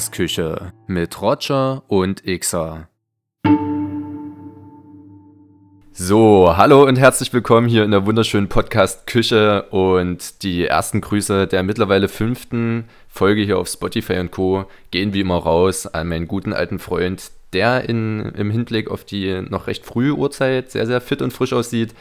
Podcast-Küche mit Roger und Xer. So, hallo und herzlich willkommen hier in der wunderschönen Podcast-Küche und die ersten Grüße der mittlerweile fünften Folge hier auf Spotify und Co. gehen wie immer raus an meinen guten alten Freund, der in, im Hinblick auf die noch recht frühe Uhrzeit sehr, sehr fit und frisch aussieht.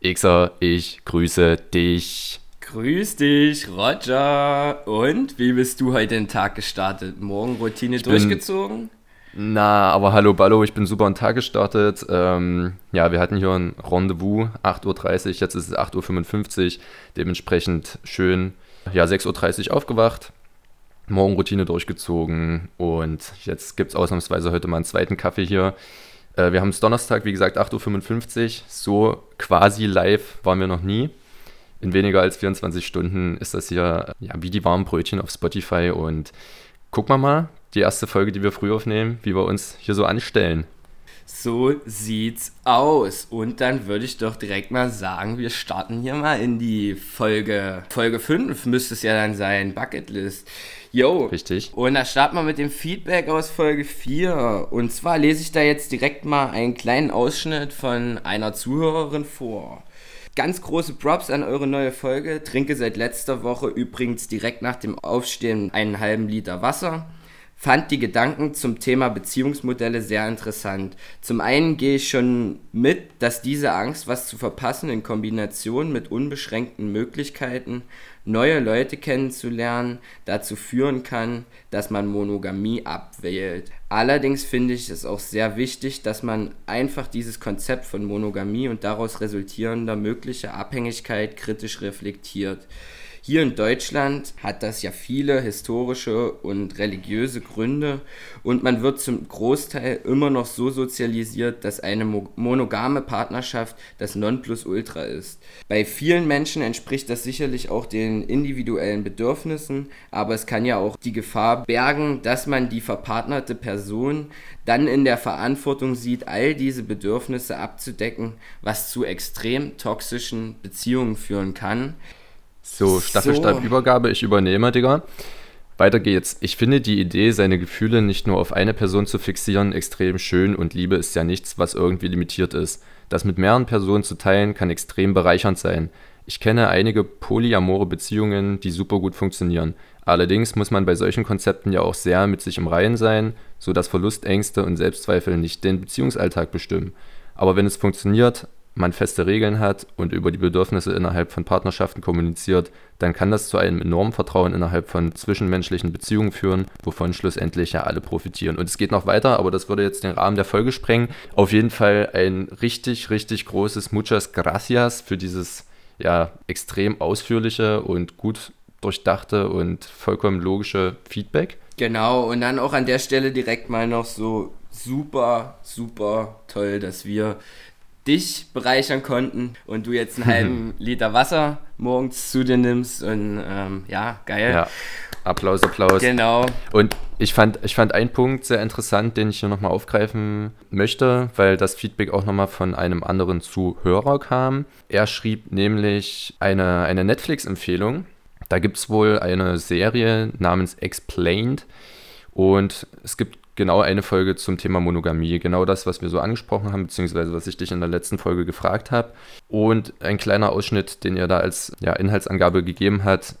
Xer, ich grüße dich. Grüß dich, Roger. Und wie bist du heute den Tag gestartet? Morgenroutine ich durchgezogen? Na, aber hallo Ballo, ich bin super einen Tag gestartet. Ähm, ja, wir hatten hier ein Rendezvous, 8.30 Uhr, jetzt ist es 8.55 Uhr. Dementsprechend schön, ja, 6.30 Uhr aufgewacht, Morgenroutine durchgezogen und jetzt gibt es ausnahmsweise heute mal einen zweiten Kaffee hier. Äh, wir haben es Donnerstag, wie gesagt, 8.55 Uhr. So quasi live waren wir noch nie in weniger als 24 Stunden ist das hier ja, wie die warmen Brötchen auf Spotify. Und gucken wir mal, die erste Folge, die wir früh aufnehmen, wie wir uns hier so anstellen. So sieht's aus. Und dann würde ich doch direkt mal sagen, wir starten hier mal in die Folge. Folge 5 müsste es ja dann sein, Bucketlist. Jo. Richtig. Und da starten wir mit dem Feedback aus Folge 4. Und zwar lese ich da jetzt direkt mal einen kleinen Ausschnitt von einer Zuhörerin vor. Ganz große Props an eure neue Folge. Trinke seit letzter Woche übrigens direkt nach dem Aufstehen einen halben Liter Wasser. Fand die Gedanken zum Thema Beziehungsmodelle sehr interessant. Zum einen gehe ich schon mit, dass diese Angst, was zu verpassen, in Kombination mit unbeschränkten Möglichkeiten neue Leute kennenzulernen, dazu führen kann, dass man Monogamie abwählt. Allerdings finde ich es auch sehr wichtig, dass man einfach dieses Konzept von Monogamie und daraus resultierender möglicher Abhängigkeit kritisch reflektiert. Hier in Deutschland hat das ja viele historische und religiöse Gründe und man wird zum Großteil immer noch so sozialisiert, dass eine monogame Partnerschaft das Nonplusultra ist. Bei vielen Menschen entspricht das sicherlich auch den individuellen Bedürfnissen, aber es kann ja auch die Gefahr bergen, dass man die verpartnerte Person dann in der Verantwortung sieht, all diese Bedürfnisse abzudecken, was zu extrem toxischen Beziehungen führen kann. So, Staffelstabübergabe, so. ich übernehme, Digga. Weiter geht's. Ich finde die Idee, seine Gefühle nicht nur auf eine Person zu fixieren, extrem schön und Liebe ist ja nichts, was irgendwie limitiert ist. Das mit mehreren Personen zu teilen, kann extrem bereichernd sein. Ich kenne einige polyamore Beziehungen, die super gut funktionieren. Allerdings muss man bei solchen Konzepten ja auch sehr mit sich im Reinen sein, sodass Verlustängste und Selbstzweifel nicht den Beziehungsalltag bestimmen. Aber wenn es funktioniert, man feste Regeln hat und über die Bedürfnisse innerhalb von Partnerschaften kommuniziert, dann kann das zu einem enormen Vertrauen innerhalb von zwischenmenschlichen Beziehungen führen, wovon schlussendlich ja alle profitieren. Und es geht noch weiter, aber das würde jetzt den Rahmen der Folge sprengen. Auf jeden Fall ein richtig, richtig großes Muchas Gracias für dieses ja extrem ausführliche und gut durchdachte und vollkommen logische Feedback. Genau, und dann auch an der Stelle direkt mal noch so super, super toll, dass wir dich bereichern konnten und du jetzt einen halben Liter Wasser morgens zu dir nimmst und ähm, ja, geil. Ja. Applaus, Applaus. Genau. Und ich fand, ich fand einen Punkt sehr interessant, den ich hier nochmal aufgreifen möchte, weil das Feedback auch nochmal von einem anderen Zuhörer kam. Er schrieb nämlich eine, eine Netflix-Empfehlung. Da gibt es wohl eine Serie namens Explained und es gibt genau eine Folge zum Thema Monogamie. Genau das, was wir so angesprochen haben, beziehungsweise was ich dich in der letzten Folge gefragt habe. Und ein kleiner Ausschnitt, den er da als ja, Inhaltsangabe gegeben hat,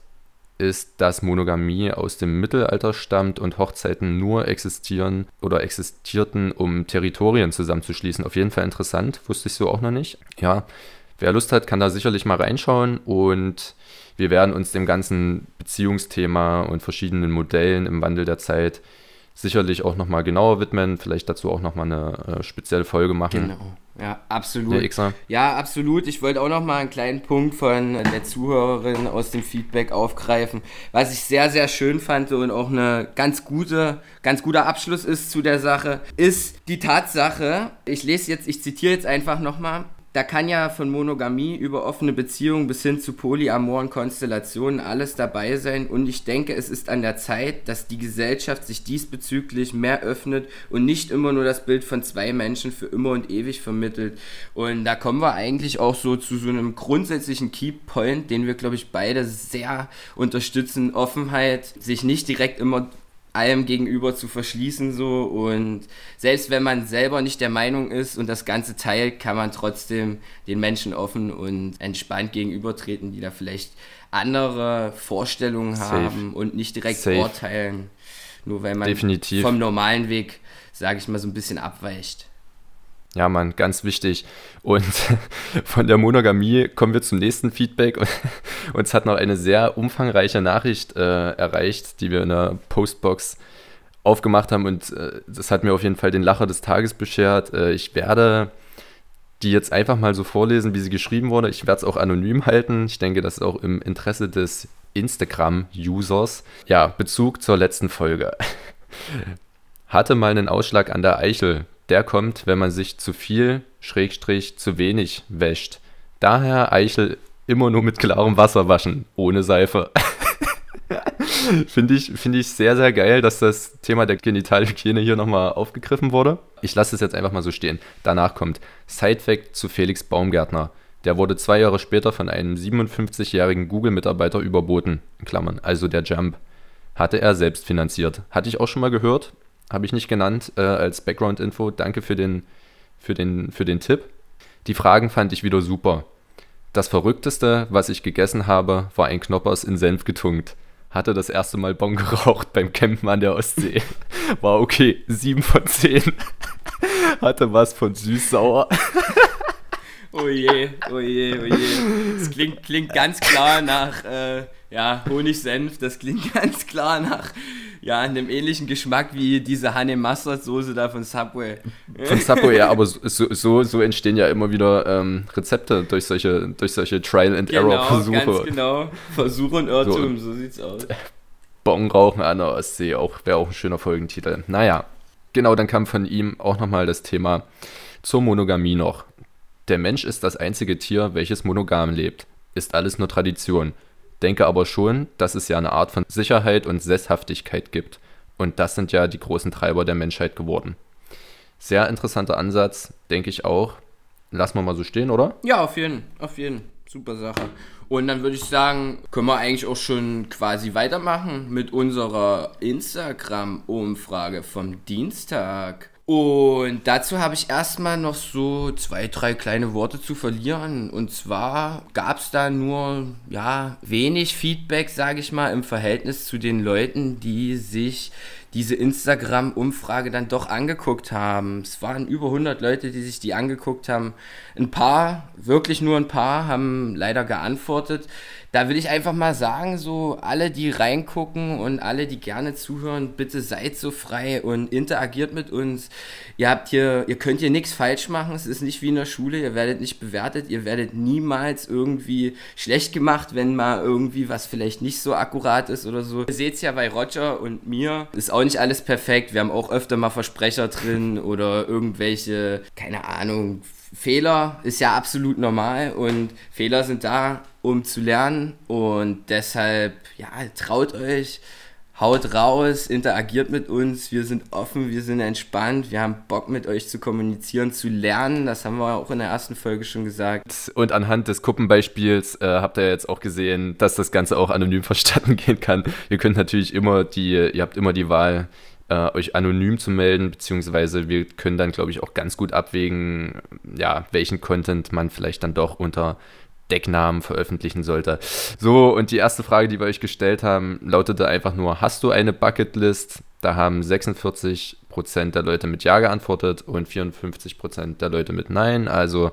ist, dass Monogamie aus dem Mittelalter stammt und Hochzeiten nur existieren oder existierten, um Territorien zusammenzuschließen. Auf jeden Fall interessant, wusste ich so auch noch nicht. Ja, wer Lust hat, kann da sicherlich mal reinschauen und wir werden uns dem ganzen Beziehungsthema und verschiedenen Modellen im Wandel der Zeit sicherlich auch nochmal genauer widmen, vielleicht dazu auch nochmal eine äh, spezielle Folge machen. Genau, ja, absolut. Ja, ja, absolut. Ich wollte auch nochmal einen kleinen Punkt von der Zuhörerin aus dem Feedback aufgreifen, was ich sehr, sehr schön fand und auch eine ganz gute, ganz guter Abschluss ist zu der Sache, ist die Tatsache, ich lese jetzt, ich zitiere jetzt einfach nochmal, da kann ja von Monogamie über offene Beziehungen bis hin zu polyamoren Konstellationen alles dabei sein und ich denke, es ist an der Zeit, dass die Gesellschaft sich diesbezüglich mehr öffnet und nicht immer nur das Bild von zwei Menschen für immer und ewig vermittelt. Und da kommen wir eigentlich auch so zu so einem grundsätzlichen Keypoint, den wir, glaube ich, beide sehr unterstützen. Offenheit, sich nicht direkt immer allem gegenüber zu verschließen so und selbst wenn man selber nicht der Meinung ist und das Ganze teilt, kann man trotzdem den Menschen offen und entspannt gegenübertreten, die da vielleicht andere Vorstellungen Safe. haben und nicht direkt Safe. urteilen, nur weil man Definitiv. vom normalen Weg, sage ich mal, so ein bisschen abweicht. Ja, Mann, ganz wichtig. Und von der Monogamie kommen wir zum nächsten Feedback. Uns hat noch eine sehr umfangreiche Nachricht äh, erreicht, die wir in der Postbox aufgemacht haben. Und äh, das hat mir auf jeden Fall den Lacher des Tages beschert. Äh, ich werde die jetzt einfach mal so vorlesen, wie sie geschrieben wurde. Ich werde es auch anonym halten. Ich denke, das ist auch im Interesse des Instagram-Users. Ja, Bezug zur letzten Folge. Hatte mal einen Ausschlag an der Eichel der kommt, wenn man sich zu viel, Schrägstrich, zu wenig wäscht. Daher Eichel immer nur mit klarem Wasser waschen, ohne Seife. Finde ich, find ich sehr, sehr geil, dass das Thema der Genitalhygiene hier nochmal aufgegriffen wurde. Ich lasse es jetzt einfach mal so stehen. Danach kommt Sidefact zu Felix Baumgärtner. Der wurde zwei Jahre später von einem 57-jährigen Google-Mitarbeiter überboten. Klammern, also der Jump. Hatte er selbst finanziert. Hatte ich auch schon mal gehört, habe ich nicht genannt äh, als Background-Info. Danke für den, für, den, für den Tipp. Die Fragen fand ich wieder super. Das Verrückteste, was ich gegessen habe, war ein Knoppers in Senf getunkt. Hatte das erste Mal Bon geraucht beim Campen an der Ostsee. War okay, 7 von 10. Hatte was von süß-sauer. Oh je, oh je, oh je. Das klingt, klingt ganz klar nach äh, ja, Honig-Senf. Das klingt ganz klar nach ja, einem ähnlichen Geschmack wie diese Honey Mustard Soße da von Subway. Von Subway, ja, aber so, so, so entstehen ja immer wieder ähm, Rezepte durch solche, durch solche Trial-and-Error-Versuche. Genau, ganz genau. Versuch und Irrtum, so, so sieht's aus. Bon rauchen an der Ostsee, auch, wäre auch ein schöner Folgentitel. Naja, genau, dann kam von ihm auch nochmal das Thema zur Monogamie noch. Der Mensch ist das einzige Tier, welches monogam lebt. Ist alles nur Tradition denke aber schon, dass es ja eine Art von Sicherheit und Sesshaftigkeit gibt. Und das sind ja die großen Treiber der Menschheit geworden. Sehr interessanter Ansatz, denke ich auch. Lassen wir mal so stehen, oder? Ja, auf jeden, auf jeden. Super Sache. Und dann würde ich sagen, können wir eigentlich auch schon quasi weitermachen mit unserer Instagram-Umfrage vom Dienstag. Und dazu habe ich erstmal noch so zwei, drei kleine Worte zu verlieren. Und zwar gab es da nur ja, wenig Feedback, sage ich mal, im Verhältnis zu den Leuten, die sich diese Instagram-Umfrage dann doch angeguckt haben. Es waren über 100 Leute, die sich die angeguckt haben. Ein paar, wirklich nur ein paar, haben leider geantwortet. Da will ich einfach mal sagen, so alle, die reingucken und alle, die gerne zuhören, bitte seid so frei und interagiert mit uns. Ihr habt hier, ihr könnt hier nichts falsch machen. Es ist nicht wie in der Schule. Ihr werdet nicht bewertet. Ihr werdet niemals irgendwie schlecht gemacht, wenn mal irgendwie was vielleicht nicht so akkurat ist oder so. Ihr seht es ja bei Roger und mir. Ist auch nicht alles perfekt. Wir haben auch öfter mal Versprecher drin oder irgendwelche, keine Ahnung, Fehler ist ja absolut normal und Fehler sind da, um zu lernen und deshalb, ja, traut euch, haut raus, interagiert mit uns, wir sind offen, wir sind entspannt, wir haben Bock mit euch zu kommunizieren, zu lernen, das haben wir auch in der ersten Folge schon gesagt. Und anhand des Kuppenbeispiels äh, habt ihr jetzt auch gesehen, dass das Ganze auch anonym verstanden gehen kann. Ihr könnt natürlich immer die, ihr habt immer die Wahl, äh, euch anonym zu melden, beziehungsweise wir können dann, glaube ich, auch ganz gut abwägen, ja, welchen Content man vielleicht dann doch unter Decknamen veröffentlichen sollte. So, und die erste Frage, die wir euch gestellt haben, lautete einfach nur, hast du eine Bucketlist? Da haben 46% der Leute mit Ja geantwortet und 54% der Leute mit Nein, also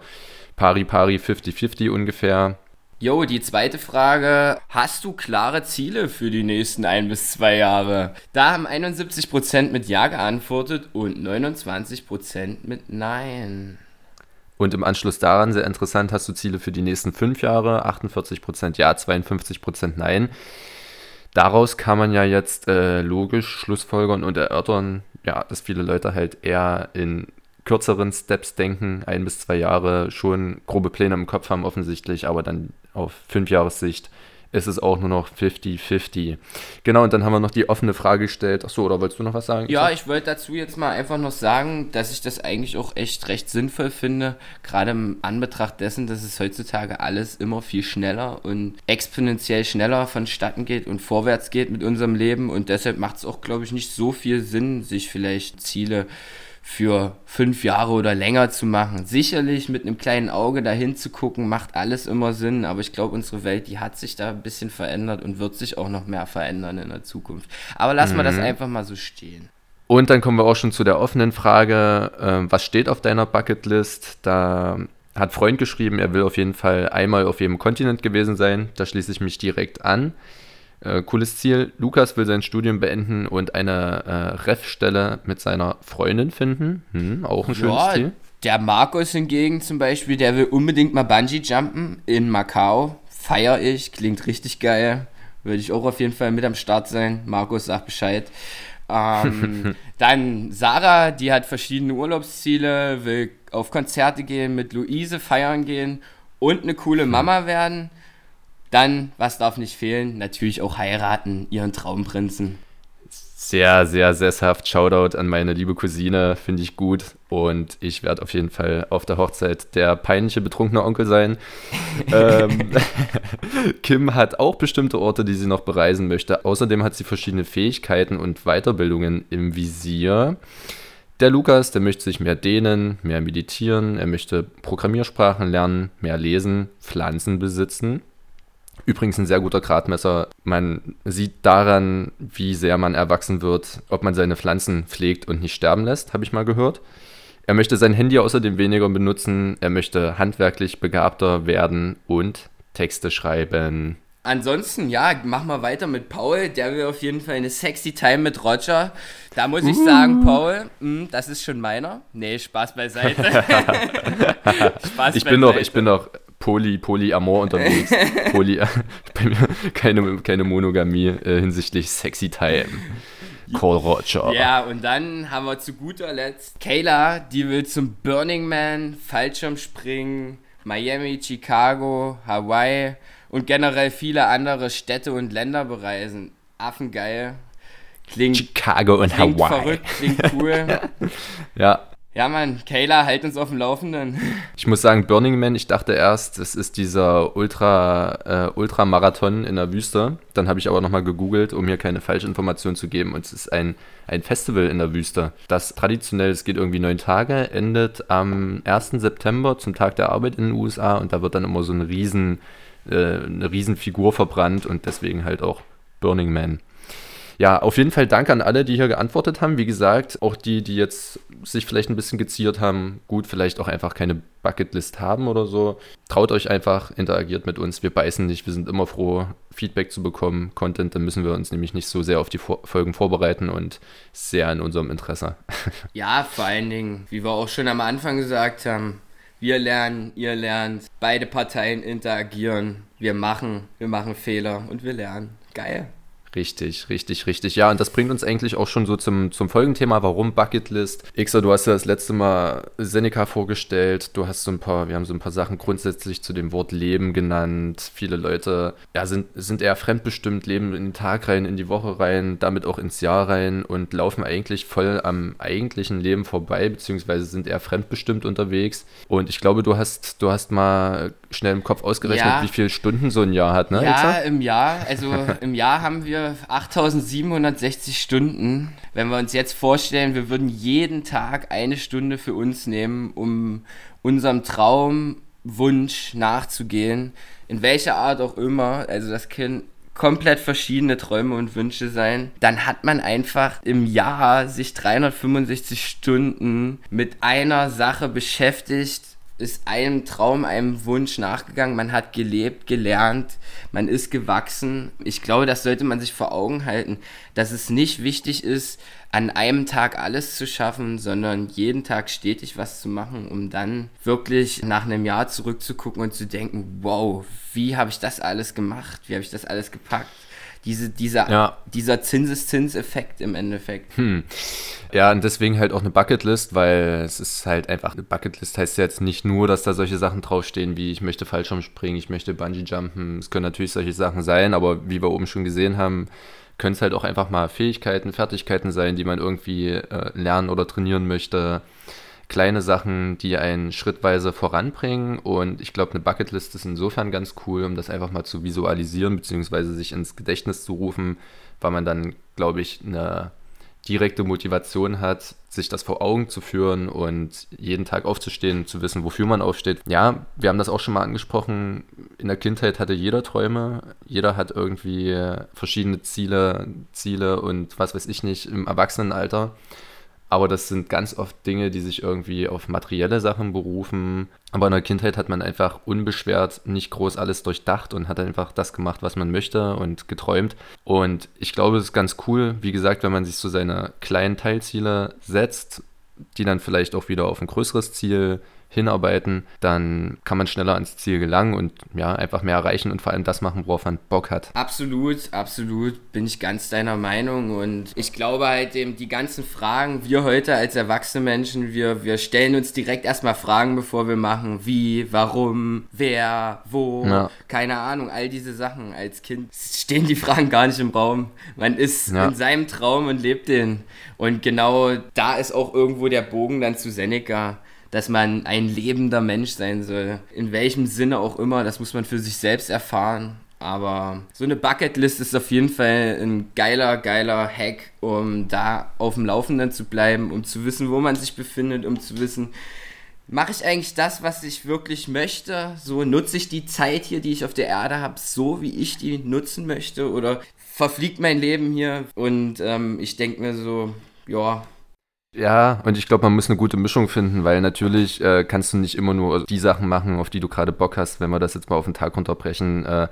pari pari 50-50 ungefähr. Jo, die zweite Frage. Hast du klare Ziele für die nächsten ein bis zwei Jahre? Da haben 71% mit Ja geantwortet und 29% mit Nein. Und im Anschluss daran, sehr interessant, hast du Ziele für die nächsten fünf Jahre? 48% Ja, 52% Nein. Daraus kann man ja jetzt äh, logisch schlussfolgern und erörtern, ja, dass viele Leute halt eher in kürzeren Steps denken, ein bis zwei Jahre schon grobe Pläne im Kopf haben offensichtlich, aber dann auf fünf Jahressicht ist es auch nur noch 50-50. Genau, und dann haben wir noch die offene Frage gestellt. Achso, oder wolltest du noch was sagen? Ja, ich wollte dazu jetzt mal einfach noch sagen, dass ich das eigentlich auch echt recht sinnvoll finde, gerade im Anbetracht dessen, dass es heutzutage alles immer viel schneller und exponentiell schneller vonstatten geht und vorwärts geht mit unserem Leben und deshalb macht es auch, glaube ich, nicht so viel Sinn, sich vielleicht Ziele für fünf Jahre oder länger zu machen. Sicherlich mit einem kleinen Auge dahin zu gucken, macht alles immer Sinn, aber ich glaube, unsere Welt, die hat sich da ein bisschen verändert und wird sich auch noch mehr verändern in der Zukunft. Aber lassen mhm. wir das mhm. einfach mal so stehen. Und dann kommen wir auch schon zu der offenen Frage, äh, was steht auf deiner Bucketlist? Da hat Freund geschrieben, er will auf jeden Fall einmal auf jedem Kontinent gewesen sein. Da schließe ich mich direkt an. Äh, cooles Ziel. Lukas will sein Studium beenden und eine äh, Ref-Stelle mit seiner Freundin finden. Hm, auch ein schönes ja, Ziel. Der Markus hingegen zum Beispiel, der will unbedingt mal Bungee-Jumpen in Macau. Feier ich, klingt richtig geil. Würde ich auch auf jeden Fall mit am Start sein. Markus sagt Bescheid. Ähm, dann Sarah, die hat verschiedene Urlaubsziele, will auf Konzerte gehen, mit Luise feiern gehen und eine coole hm. Mama werden. Dann, was darf nicht fehlen? Natürlich auch heiraten, ihren Traumprinzen. Sehr, sehr sesshaft. Shoutout an meine liebe Cousine, finde ich gut. Und ich werde auf jeden Fall auf der Hochzeit der peinliche betrunkene Onkel sein. ähm, Kim hat auch bestimmte Orte, die sie noch bereisen möchte. Außerdem hat sie verschiedene Fähigkeiten und Weiterbildungen im Visier. Der Lukas, der möchte sich mehr dehnen, mehr meditieren, er möchte Programmiersprachen lernen, mehr lesen, Pflanzen besitzen Übrigens ein sehr guter Gradmesser. Man sieht daran, wie sehr man erwachsen wird, ob man seine Pflanzen pflegt und nicht sterben lässt, habe ich mal gehört. Er möchte sein Handy außerdem weniger benutzen. Er möchte handwerklich begabter werden und Texte schreiben. Ansonsten, ja, mach mal weiter mit Paul. Der will auf jeden Fall eine sexy Time mit Roger. Da muss ich uh. sagen, Paul, mh, hm, das ist schon meiner. Nee, Spaß beiseite. Spaß ich, beiseite. Bin noch, ich bin noch Poly, Polyamor unterwegs. Poly, keine, keine Monogamie äh, hinsichtlich Sexy Time. Call Roger. Ja, und dann haben wir zu guter Letzt Kayla, die will zum Burning Man, Fallschirmspringen, Miami, Chicago, Hawaii und generell viele andere Städte und Länder bereisen. Affengeil. Klingt, Chicago und klingt Hawaii. verrückt, klingt cool. ja, ja, Mann, Kayla, halt uns auf dem Laufenden. Ich muss sagen, Burning Man, ich dachte erst, es ist dieser Ultra, äh, Ultramarathon in der Wüste. Dann habe ich aber nochmal gegoogelt, um hier keine Falschinformation zu geben. Und es ist ein, ein Festival in der Wüste. Das traditionell, es geht irgendwie neun Tage, endet am 1. September zum Tag der Arbeit in den USA. Und da wird dann immer so eine riesen, äh, eine riesen Figur verbrannt und deswegen halt auch Burning Man. Ja, auf jeden Fall danke an alle, die hier geantwortet haben. Wie gesagt, auch die, die jetzt sich vielleicht ein bisschen geziert haben, gut, vielleicht auch einfach keine Bucketlist haben oder so. Traut euch einfach, interagiert mit uns. Wir beißen nicht. Wir sind immer froh, Feedback zu bekommen. Content, dann müssen wir uns nämlich nicht so sehr auf die Folgen vorbereiten und sehr in unserem Interesse. Ja, vor allen Dingen, wie wir auch schon am Anfang gesagt haben, wir lernen, ihr lernt, beide Parteien interagieren. Wir machen, wir machen Fehler und wir lernen. Geil. Richtig, richtig, richtig. Ja, und das bringt uns eigentlich auch schon so zum, zum Folgenthema, warum Bucketlist. Ixer, du hast ja das letzte Mal Seneca vorgestellt. Du hast so ein paar, wir haben so ein paar Sachen grundsätzlich zu dem Wort Leben genannt. Viele Leute ja, sind, sind eher fremdbestimmt, leben in den Tag rein, in die Woche rein, damit auch ins Jahr rein und laufen eigentlich voll am eigentlichen Leben vorbei, beziehungsweise sind eher fremdbestimmt unterwegs. Und ich glaube, du hast, du hast mal schnell im Kopf ausgerechnet, ja. wie viele Stunden so ein Jahr hat, ne? Ja, Ixer? im Jahr. Also im Jahr haben wir 8760 Stunden. Wenn wir uns jetzt vorstellen, wir würden jeden Tag eine Stunde für uns nehmen, um unserem Traumwunsch nachzugehen, in welcher Art auch immer, also das können komplett verschiedene Träume und Wünsche sein, dann hat man einfach im Jahr sich 365 Stunden mit einer Sache beschäftigt, ist einem Traum, einem Wunsch nachgegangen, man hat gelebt, gelernt, man ist gewachsen. Ich glaube, das sollte man sich vor Augen halten, dass es nicht wichtig ist, an einem Tag alles zu schaffen, sondern jeden Tag stetig was zu machen, um dann wirklich nach einem Jahr zurückzugucken und zu denken, wow, wie habe ich das alles gemacht? Wie habe ich das alles gepackt? Diese, dieser, Ja. dieser Zinseszinseffekt im Endeffekt. Hm. Ja, und deswegen halt auch eine Bucketlist, weil es ist halt einfach, eine Bucketlist heißt jetzt nicht nur, dass da solche Sachen draufstehen, wie ich möchte Fallschirm springen, ich möchte Bungee jumpen. Es können natürlich solche Sachen sein, aber wie wir oben schon gesehen haben, können es halt auch einfach mal Fähigkeiten, Fertigkeiten sein, die man irgendwie äh, lernen oder trainieren möchte. Kleine Sachen, die einen schrittweise voranbringen. Und ich glaube, eine Bucketlist ist insofern ganz cool, um das einfach mal zu visualisieren, beziehungsweise sich ins Gedächtnis zu rufen, weil man dann, glaube ich, eine direkte Motivation hat, sich das vor Augen zu führen und jeden Tag aufzustehen, zu wissen, wofür man aufsteht. Ja, wir haben das auch schon mal angesprochen. In der Kindheit hatte jeder Träume, jeder hat irgendwie verschiedene Ziele, Ziele und was weiß ich nicht im Erwachsenenalter. Aber das sind ganz oft Dinge, die sich irgendwie auf materielle Sachen berufen. Aber in der Kindheit hat man einfach unbeschwert nicht groß alles durchdacht und hat einfach das gemacht, was man möchte und geträumt. Und ich glaube, es ist ganz cool, wie gesagt, wenn man sich so seine kleinen Teilziele setzt, die dann vielleicht auch wieder auf ein größeres Ziel hinarbeiten, dann kann man schneller ans Ziel gelangen und ja, einfach mehr erreichen und vor allem das machen, worauf man Bock hat. Absolut, absolut, bin ich ganz deiner Meinung und ich glaube halt eben die ganzen Fragen, wir heute als erwachsene Menschen, wir, wir stellen uns direkt erstmal Fragen, bevor wir machen, wie, warum, wer, wo, Ja. keine Ahnung, all diese Sachen. Als Kind stehen die Fragen gar nicht im Raum. Man ist Ja. in seinem Traum und lebt den. Und genau da ist auch irgendwo der Bogen dann zu Seneca dass man ein lebender Mensch sein soll. In welchem Sinne auch immer, das muss man für sich selbst erfahren. Aber so eine Bucketlist ist auf jeden Fall ein geiler, geiler Hack, um da auf dem Laufenden zu bleiben, um zu wissen, wo man sich befindet, um zu wissen, mache ich eigentlich das, was ich wirklich möchte? So nutze ich die Zeit hier, die ich auf der Erde habe, so wie ich die nutzen möchte? Oder verfliegt mein Leben hier? Und ähm, ich denke mir so, ja, Ja, und ich glaube, man muss eine gute Mischung finden, weil natürlich äh, kannst du nicht immer nur die Sachen machen, auf die du gerade Bock hast, wenn wir das jetzt mal auf den Tag runterbrechen. Äh,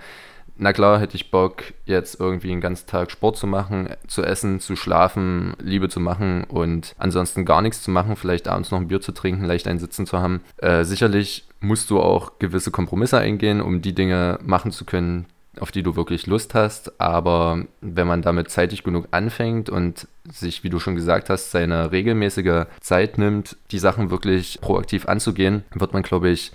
na klar, hätte ich Bock, jetzt irgendwie den ganzen Tag Sport zu machen, zu essen, zu schlafen, Liebe zu machen und ansonsten gar nichts zu machen, vielleicht abends noch ein Bier zu trinken, leicht ein Sitzen zu haben. Äh, sicherlich musst du auch gewisse Kompromisse eingehen, um die Dinge machen zu können, auf die du wirklich Lust hast. Aber wenn man damit zeitig genug anfängt und sich, wie du schon gesagt hast, seine regelmäßige Zeit nimmt, die Sachen wirklich proaktiv anzugehen, wird man, glaube ich,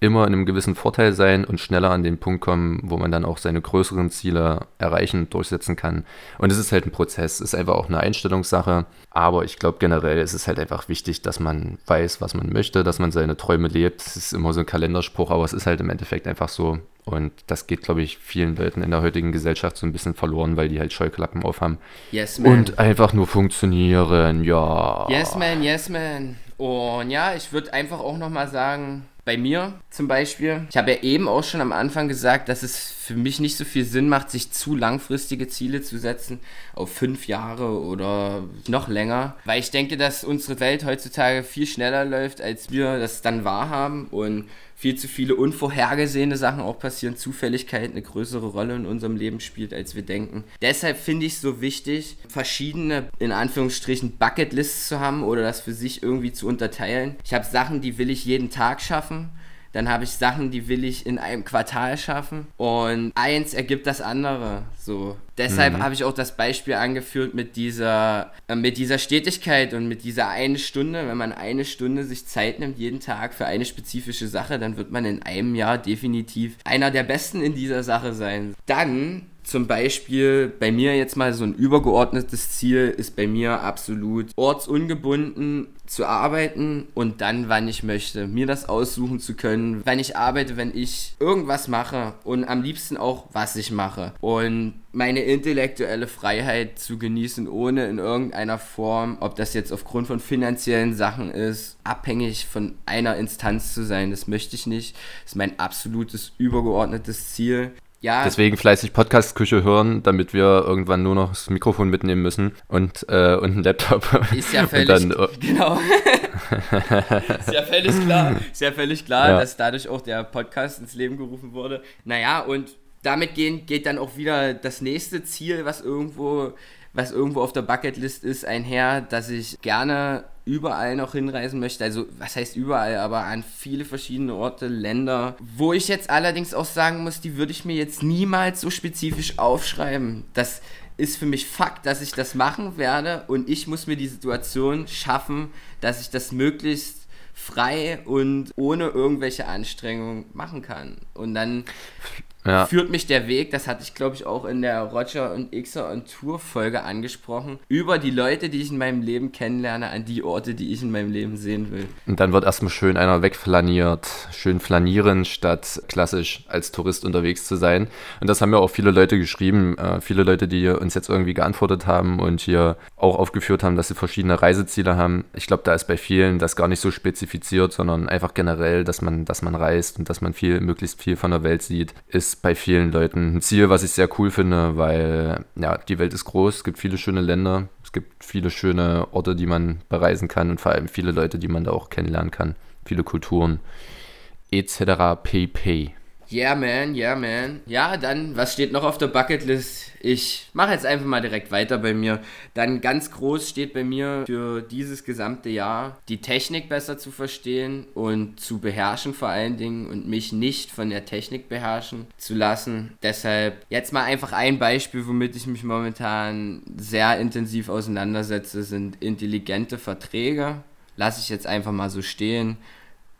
immer in einem gewissen Vorteil sein und schneller an den Punkt kommen, wo man dann auch seine größeren Ziele erreichen und durchsetzen kann. Und es ist halt ein Prozess, es ist einfach auch eine Einstellungssache. Aber ich glaube generell ist es halt einfach wichtig, dass man weiß, was man möchte, dass man seine Träume lebt. Es ist immer so ein Kalenderspruch, aber es ist halt im Endeffekt einfach so. Und das geht, glaube ich, vielen Leuten in der heutigen Gesellschaft so ein bisschen verloren, weil die halt Scheuklappen aufhaben. yes, man. Und einfach nur funktionieren, ja. Yes, man, yes, man. Und ja, ich würde einfach auch nochmal sagen, bei mir zum Beispiel, ich habe ja eben auch schon am Anfang gesagt, dass es für mich nicht so viel Sinn macht, sich zu langfristige Ziele zu setzen, auf fünf Jahre oder noch länger, weil ich denke, dass unsere Welt heutzutage viel schneller läuft, als wir das dann wahrhaben. Und viel zu viele unvorhergesehene Sachen auch passieren, Zufälligkeit eine größere Rolle in unserem Leben spielt, als wir denken. Deshalb finde ich es so wichtig, verschiedene, in Anführungsstrichen, Bucketlists zu haben oder das für sich irgendwie zu unterteilen. Ich habe Sachen, die will ich jeden Tag schaffen. Dann habe ich Sachen, die will ich in einem Quartal schaffen. Und eins ergibt das andere. So. Deshalb habe ich auch das Beispiel angeführt mit dieser, äh, mit dieser Stetigkeit und mit dieser eine Stunde. Wenn man eine Stunde sich Zeit nimmt, jeden Tag für eine spezifische Sache, dann wird man in einem Jahr definitiv einer der Besten in dieser Sache sein. Dann zum Beispiel bei mir jetzt mal so ein übergeordnetes Ziel ist bei mir absolut ortsungebunden zu arbeiten und dann, wann ich möchte, mir das aussuchen zu können, wann ich arbeite, wenn ich irgendwas mache und am liebsten auch, was ich mache. Und meine intellektuelle Freiheit zu genießen, ohne in irgendeiner Form, ob das jetzt aufgrund von finanziellen Sachen ist, abhängig von einer Instanz zu sein, das möchte ich nicht. Das ist mein absolutes übergeordnetes Ziel. Ja, Deswegen fleißig Podcast-Küche hören, damit wir irgendwann nur noch das Mikrofon mitnehmen müssen und, äh, und einen Laptop. Ist ja völlig, dann, äh, genau. ist ja völlig klar, ist ja völlig klar, Ja. dass dadurch auch der Podcast ins Leben gerufen wurde. Naja, und damit gehen, geht dann auch wieder das nächste Ziel, was irgendwo was irgendwo auf der Bucketlist ist, einher, dass ich gerne überall noch hinreisen möchte. Also, was heißt überall, aber an viele verschiedene Orte, Länder. Wo ich jetzt allerdings auch sagen muss, die würde ich mir jetzt niemals so spezifisch aufschreiben. Das ist für mich Fakt, dass ich das machen werde und ich muss mir die Situation schaffen, dass ich das möglichst frei und ohne irgendwelche Anstrengungen machen kann. Und dann ja. führt mich der Weg, das hatte ich glaube ich auch in der Roger und Xer und Tour Folge angesprochen, über die Leute, die ich in meinem Leben kennenlerne, an die Orte, die ich in meinem Leben sehen will. Und dann wird erstmal schön einer wegflaniert, schön flanieren, statt klassisch als Tourist unterwegs zu sein. Und das haben ja auch viele Leute geschrieben, äh, viele Leute, die uns jetzt irgendwie geantwortet haben und hier auch aufgeführt haben, dass sie verschiedene Reiseziele haben. Ich glaube, da ist bei vielen das gar nicht so spezifiziert, sondern einfach generell, dass man, dass man reist und dass man viel, möglichst viel von der Welt sieht, ist bei vielen Leuten ein Ziel, was ich sehr cool finde, weil ja, die Welt ist groß, es gibt viele schöne Länder, es gibt viele schöne Orte, die man bereisen kann und vor allem viele Leute, die man da auch kennenlernen kann, viele Kulturen etc. pp. Yeah, man, yeah, man. Ja, dann, was steht noch auf der Bucketlist? Ich mache jetzt einfach mal direkt weiter bei mir. Dann ganz groß steht bei mir für dieses gesamte Jahr, die Technik besser zu verstehen und zu beherrschen vor allen Dingen und mich nicht von der Technik beherrschen zu lassen. Deshalb jetzt mal einfach ein Beispiel, womit ich mich momentan sehr intensiv auseinandersetze, sind intelligente Verträge. Lasse ich jetzt einfach mal so stehen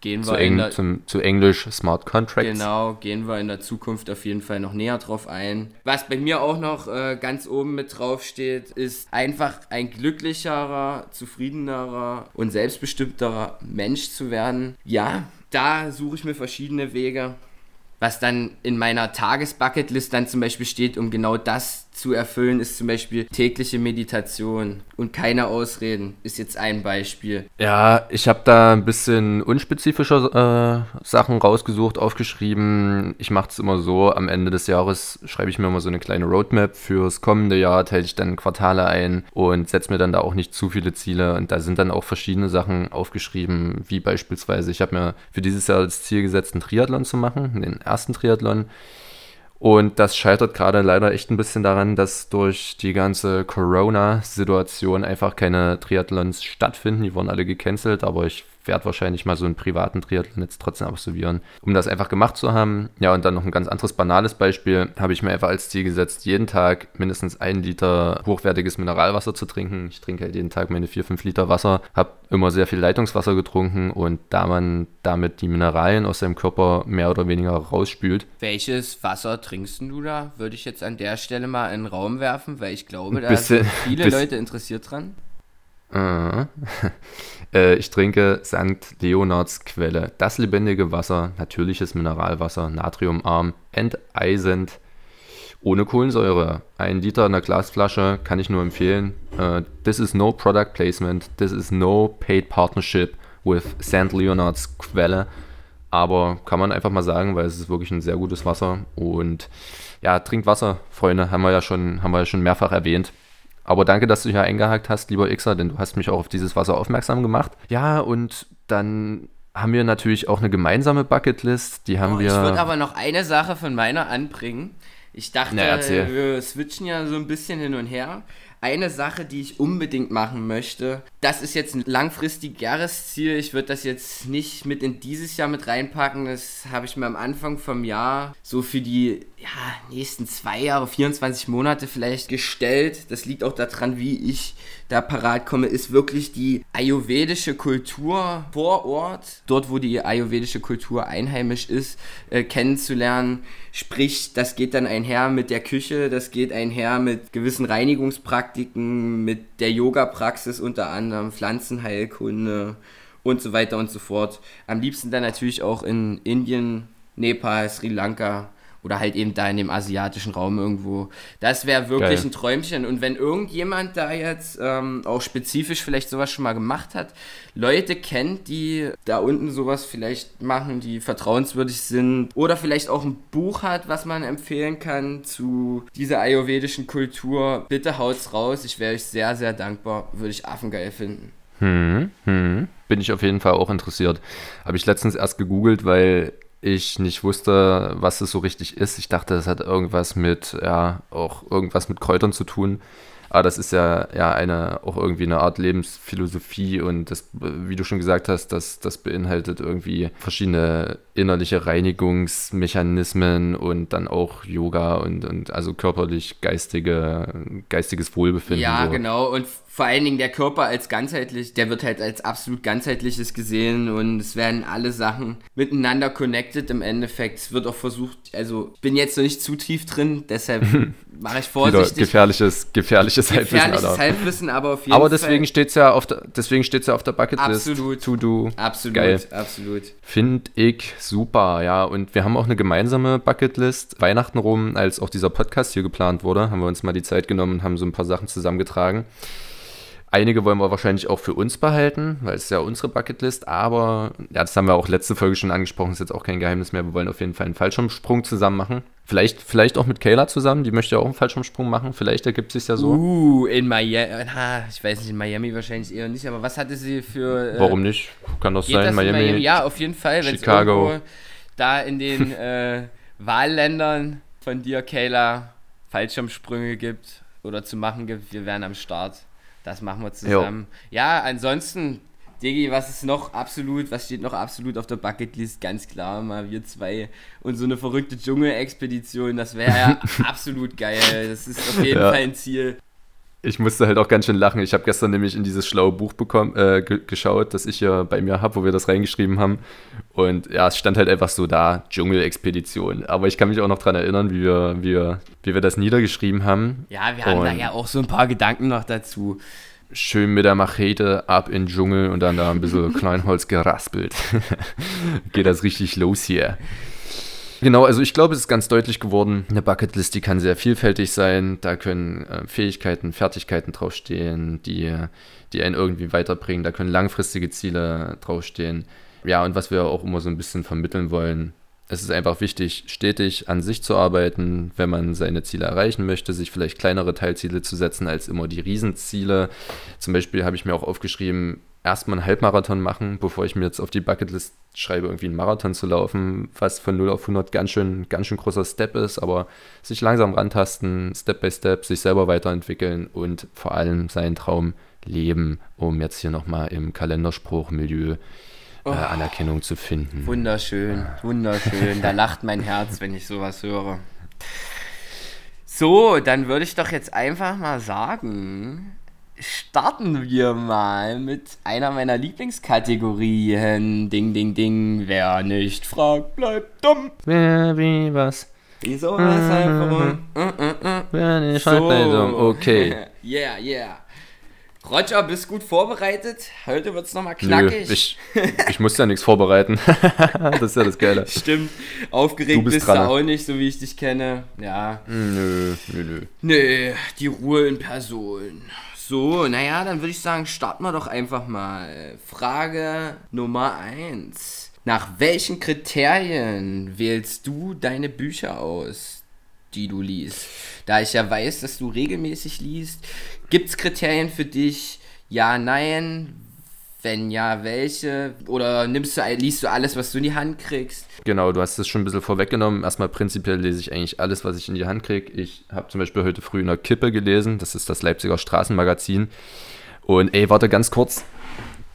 Gehen zu, Eng, der, zum, zu Englisch Smart Contracts. Genau, gehen wir in der Zukunft auf jeden Fall noch näher drauf ein. Was bei mir auch noch äh, ganz oben mit drauf steht, ist einfach ein glücklicherer, zufriedenerer und selbstbestimmterer Mensch zu werden. Ja, da suche ich mir verschiedene Wege. Was dann in meiner Tagesbucketlist dann zum Beispiel steht, um genau das zu erfüllen, ist zum Beispiel tägliche Meditation und keine Ausreden, ist jetzt ein Beispiel. Ja, ich habe da ein bisschen unspezifischer äh, Sachen rausgesucht, aufgeschrieben. Ich mache es immer so, am Ende des Jahres schreibe ich mir immer so eine kleine Roadmap fürs kommende Jahr, teile ich dann Quartale ein und setze mir dann da auch nicht zu viele Ziele. Und da sind dann auch verschiedene Sachen aufgeschrieben, wie beispielsweise, ich habe mir für dieses Jahr das Ziel gesetzt, einen Triathlon zu machen, den ersten Triathlon. Und das scheitert gerade leider echt ein bisschen daran, dass durch die ganze Corona-Situation einfach keine Triathlons stattfinden. Die wurden alle gecancelt, aber ich werde wahrscheinlich mal so einen privaten Triathlon jetzt trotzdem absolvieren, um das einfach gemacht zu haben. Ja, und dann noch ein ganz anderes banales Beispiel habe ich mir einfach als Ziel gesetzt, jeden Tag mindestens ein Liter hochwertiges Mineralwasser zu trinken. Ich trinke halt jeden Tag meine 4, 5 Liter Wasser, habe immer sehr viel Leitungswasser getrunken und da man damit die Mineralien aus seinem Körper mehr oder weniger rausspült. Welches Wasser trinkst du da? Würde ich jetzt an der Stelle mal in den Raum werfen, weil ich glaube, da sind viele Leute interessiert dran. Uh, äh, ich trinke St. Leonards Quelle. Das lebendige Wasser, natürliches Mineralwasser, natriumarm, enteisend, ohne Kohlensäure. Ein Liter in der Glasflasche kann ich nur empfehlen. This is no product placement. This is no paid partnership with St. Leonards Quelle. Aber kann man einfach mal sagen, weil es ist wirklich ein sehr gutes Wasser. Und ja, trinkt Wasser, Freunde, haben wir ja schon, haben wir ja schon mehrfach erwähnt. Aber danke, dass du hier eingehakt hast, lieber Xer, denn du hast mich auch auf dieses Wasser aufmerksam gemacht. Ja, und dann haben wir natürlich auch eine gemeinsame Bucketlist. Die haben oh, wir. Ich würde aber noch eine Sache von meiner anbringen. Ich dachte, Na, wir switchen ja so ein bisschen hin und her eine Sache, die ich unbedingt machen möchte. Das ist jetzt ein langfristigeres Ziel. Ich würde das jetzt nicht mit in dieses Jahr mit reinpacken. Das habe ich mir am Anfang vom Jahr so für die ja, nächsten zwei Jahre, 24 Monate vielleicht gestellt. Das liegt auch daran, wie ich da parat komme, ist wirklich die ayurvedische Kultur vor Ort, dort wo die ayurvedische Kultur einheimisch ist, äh, kennenzulernen. Sprich, das geht dann einher mit der Küche, das geht einher mit gewissen Reinigungspraktiken, mit der Yoga-Praxis unter anderem, Pflanzenheilkunde und so weiter und so fort. Am liebsten dann natürlich auch in Indien, Nepal, Sri Lanka oder halt eben da in dem asiatischen Raum irgendwo. Das wäre wirklich Geil. ein Träumchen. Und wenn irgendjemand da jetzt ähm, auch spezifisch vielleicht sowas schon mal gemacht hat, Leute kennt, die da unten sowas vielleicht machen, die vertrauenswürdig sind oder vielleicht auch ein Buch hat, was man empfehlen kann zu dieser ayurvedischen Kultur, bitte haut's raus. Ich wäre euch sehr, sehr dankbar. Würde ich affengeil finden. Hm, hm. Bin ich auf jeden Fall auch interessiert. Habe ich letztens erst gegoogelt, weil ich nicht wusste, was es so richtig ist. Ich dachte, es hat irgendwas mit, ja, auch irgendwas mit Kräutern zu tun. Aber das ist ja, ja eine, auch irgendwie eine Art Lebensphilosophie und das, wie du schon gesagt hast, das, das beinhaltet irgendwie verschiedene innerliche Reinigungsmechanismen und dann auch Yoga und, und also körperlich geistige, geistiges Wohlbefinden. Ja, so. genau. Und vor allen Dingen der Körper als ganzheitlich, der wird halt als absolut ganzheitliches gesehen und es werden alle Sachen miteinander connected im Endeffekt. Es wird auch versucht, also ich bin jetzt noch nicht zu tief drin, deshalb mache ich vorsichtig. gefährliches, gefährliches Halbwissen. Gefährliches Halbwissen, aber auf jeden aber deswegen Fall. Steht's ja auf der, deswegen steht es ja auf der Bucketlist. Absolut. To do. Absolut, Geil. absolut. Finde ich super, ja. Und wir haben auch eine gemeinsame Bucketlist. Weihnachten rum, als auch dieser Podcast hier geplant wurde, haben wir uns mal die Zeit genommen und haben so ein paar Sachen zusammengetragen. Einige wollen wir wahrscheinlich auch für uns behalten, weil es ja unsere Bucketlist, aber ja, das haben wir auch letzte Folge schon angesprochen, ist jetzt auch kein Geheimnis mehr. Wir wollen auf jeden Fall einen Fallschirmsprung zusammen machen. Vielleicht, vielleicht auch mit Kayla zusammen, die möchte ja auch einen Fallschirmsprung machen. Vielleicht ergibt es sich ja so. Uh, in Miami, ich weiß nicht, in Miami wahrscheinlich eher nicht, aber was hatte sie für. Äh, Warum nicht? Kann doch sein, das Miami, Miami. Ja, auf jeden Fall, wenn Chicago. da in den äh, Wahlländern von dir, Kayla, Fallschirmsprünge gibt oder zu machen gibt, wir wären am Start. Das machen wir zusammen. Jo. Ja, ansonsten, Digi, was ist noch absolut, was steht noch absolut auf der Bucketlist? Ganz klar, mal wir zwei und so eine verrückte Dschungelexpedition, das wäre ja absolut geil. Das ist auf jeden ja. Fall ein Ziel. Ich musste halt auch ganz schön lachen. Ich habe gestern nämlich in dieses schlaue Buch bekommen, äh, geschaut, das ich hier bei mir habe, wo wir das reingeschrieben haben. Und ja, es stand halt einfach so da, Dschungelexpedition. Aber ich kann mich auch noch daran erinnern, wie wir, wie, wir, wie wir das niedergeschrieben haben. Ja, wir haben und da ja auch so ein paar Gedanken noch dazu. Schön mit der Machete ab in den Dschungel und dann da ein bisschen Kleinholz geraspelt. Geht das richtig los hier. Genau, also ich glaube, es ist ganz deutlich geworden, eine Bucketlist, die kann sehr vielfältig sein. Da können äh, Fähigkeiten, Fertigkeiten draufstehen, die, die einen irgendwie weiterbringen. Da können langfristige Ziele draufstehen. Ja, und was wir auch immer so ein bisschen vermitteln wollen, es ist einfach wichtig, stetig an sich zu arbeiten, wenn man seine Ziele erreichen möchte, sich vielleicht kleinere Teilziele zu setzen als immer die Riesenziele. Zum Beispiel habe ich mir auch aufgeschrieben, erstmal einen Halbmarathon machen, bevor ich mir jetzt auf die Bucketlist schreibe, irgendwie einen Marathon zu laufen, was von 0 auf 100 ganz schön, ganz schön großer Step ist, aber sich langsam rantasten, Step by Step, sich selber weiterentwickeln und vor allem seinen Traum leben, um jetzt hier nochmal im Kalenderspruch-Milieu oh, äh, Anerkennung zu finden. Wunderschön, wunderschön. da lacht mein Herz, wenn ich sowas höre. So, dann würde ich doch jetzt einfach mal sagen, starten wir mal mit einer meiner Lieblingskategorien. Ding, ding, ding. Wer nicht fragt, bleibt dumm. Wer, wie, was? Wieso, weshalb, warum? Wer nicht fragt, bleibt dumm. Okay. yeah, yeah. Roger, bist gut vorbereitet? Heute wird es nochmal knackig. Nö, ich, ich muss ja nichts vorbereiten. das ist ja das Geile. Stimmt. Aufgeregt du bist, bist du auch nicht, so wie ich dich kenne. Ja. Nö, nö, nö. Nö, die Ruhe in Person. So, naja, dann würde ich sagen, starten wir doch einfach mal. Frage Nummer 1. Nach welchen Kriterien wählst du deine Bücher aus, die du liest? Da ich ja weiß, dass du regelmäßig liest, gibt es Kriterien für dich? Ja, nein. Wenn ja, welche? Oder nimmst du, liest du alles, was du in die Hand kriegst? Genau, du hast es schon ein bisschen vorweggenommen. Erstmal prinzipiell lese ich eigentlich alles, was ich in die Hand kriege. Ich habe zum Beispiel heute früh in der Kippe gelesen. Das ist das Leipziger Straßenmagazin. Und ey, warte ganz kurz.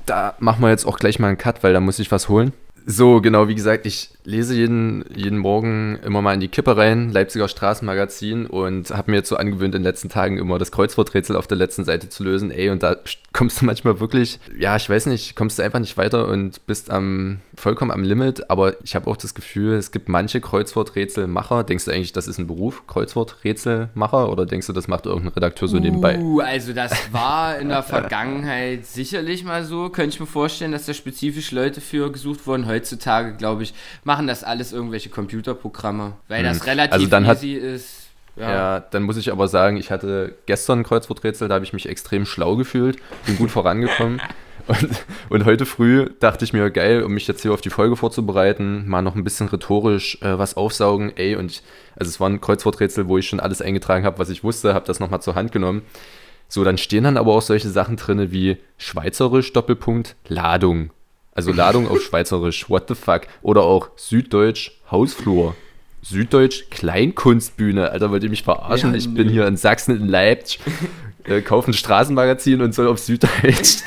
Da machen wir jetzt auch gleich mal einen Cut, weil da muss ich was holen. So, genau, wie gesagt, ich lese jeden, jeden Morgen immer mal in die Kippe rein, Leipziger Straßenmagazin und habe mir jetzt so angewöhnt, in den letzten Tagen immer das Kreuzworträtsel auf der letzten Seite zu lösen. Ey, und da kommst du manchmal wirklich, ja, ich weiß nicht, kommst du einfach nicht weiter und bist am, vollkommen am Limit. Aber ich habe auch das Gefühl, es gibt manche Kreuzworträtselmacher. Denkst du eigentlich, das ist ein Beruf, Kreuzworträtselmacher? Oder denkst du, das macht irgendein Redakteur so nebenbei? Uh, also das war in der Vergangenheit sicherlich mal so. Könnte ich mir vorstellen, dass da spezifisch Leute für gesucht wurden heutzutage, glaube ich, machen das alles irgendwelche Computerprogramme, weil das hm. relativ also dann easy hat, ist. Ja. ja. dann muss ich aber sagen, ich hatte gestern ein Kreuzworträtsel, da habe ich mich extrem schlau gefühlt, bin gut vorangekommen. Und, und, heute früh dachte ich mir, geil, um mich jetzt hier auf die Folge vorzubereiten, mal noch ein bisschen rhetorisch äh, was aufsaugen. Ey, und ich, also es war ein Kreuzworträtsel, wo ich schon alles eingetragen habe, was ich wusste, habe das nochmal zur Hand genommen. So, dann stehen dann aber auch solche Sachen drin wie Schweizerisch, Doppelpunkt, Ladung. Also Ladung auf Schweizerisch, what the fuck. Oder auch Süddeutsch, Hausflur. Süddeutsch, Kleinkunstbühne. Alter, wollt ihr mich verarschen? Ja, ich bin hier in Sachsen, in Leipzig. äh, kauft ein Straßenmagazin und soll auf Süddeutsch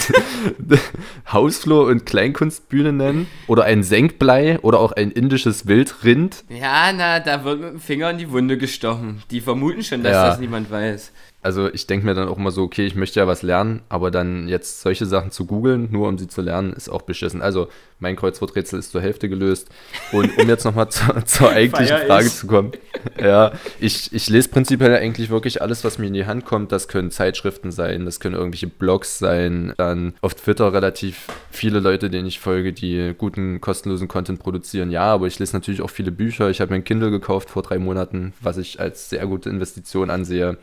Hausflur- und Kleinkunstbühne nennen. Oder ein Senkblei oder auch ein indisches Wildrind. Ja, na, da wird mit dem Finger in die Wunde gestochen. Die vermuten schon, dass Ja. das niemand weiß. Also ich denke mir dann auch immer so, okay, ich möchte ja was lernen, aber dann jetzt solche Sachen zu googeln, nur um sie zu lernen, ist auch beschissen. Also mein Kreuzworträtsel ist zur Hälfte gelöst. Und um jetzt nochmal zur, zur eigentlichen Feier Frage ich. zu kommen. Ja, ich, ich lese prinzipiell eigentlich wirklich alles, was mir in die Hand kommt. Das können Zeitschriften sein, das können irgendwelche Blogs sein. Dann auf Twitter relativ viele Leute, denen ich folge, die guten, kostenlosen Content produzieren. Ja, aber ich lese natürlich auch viele Bücher. Ich habe mir ein Kindle gekauft vor drei Monaten, was ich als sehr gute Investition ansehe.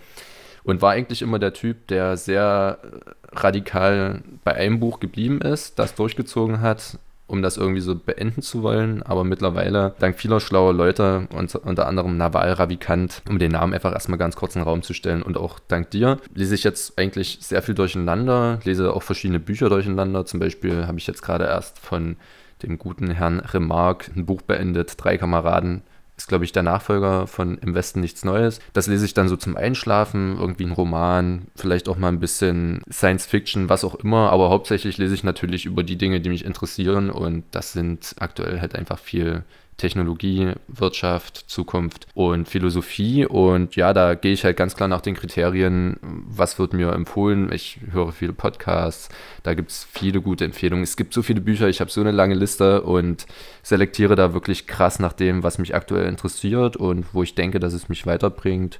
Und war eigentlich immer der Typ, der sehr äh, radikal bei einem Buch geblieben ist, das durchgezogen hat, um das irgendwie so beenden zu wollen. Aber mittlerweile, dank vieler schlauer Leute, und, unter anderem Naval Ravikant, um den Namen einfach erstmal ganz kurz in den Raum zu stellen, und auch dank dir, lese ich jetzt eigentlich sehr viel durcheinander, lese auch verschiedene Bücher durcheinander. Zum Beispiel habe ich jetzt gerade erst von dem guten Herrn Remarque ein Buch beendet, Drei Kameraden, ist, glaube ich, der Nachfolger von Im Westen nichts Neues. Das lese ich dann so zum Einschlafen, irgendwie ein Roman, vielleicht auch mal ein bisschen Science Fiction, was auch immer, aber hauptsächlich lese ich natürlich über die Dinge, die mich interessieren und das sind aktuell halt einfach viel Technologie, Wirtschaft, Zukunft und Philosophie. Und ja, da gehe ich halt ganz klar nach den Kriterien, was wird mir empfohlen. Ich höre viele Podcasts, da gibt es viele gute Empfehlungen. Es gibt so viele Bücher, ich habe so eine lange Liste und selektiere da wirklich krass nach dem, was mich aktuell interessiert und wo ich denke, dass es mich weiterbringt.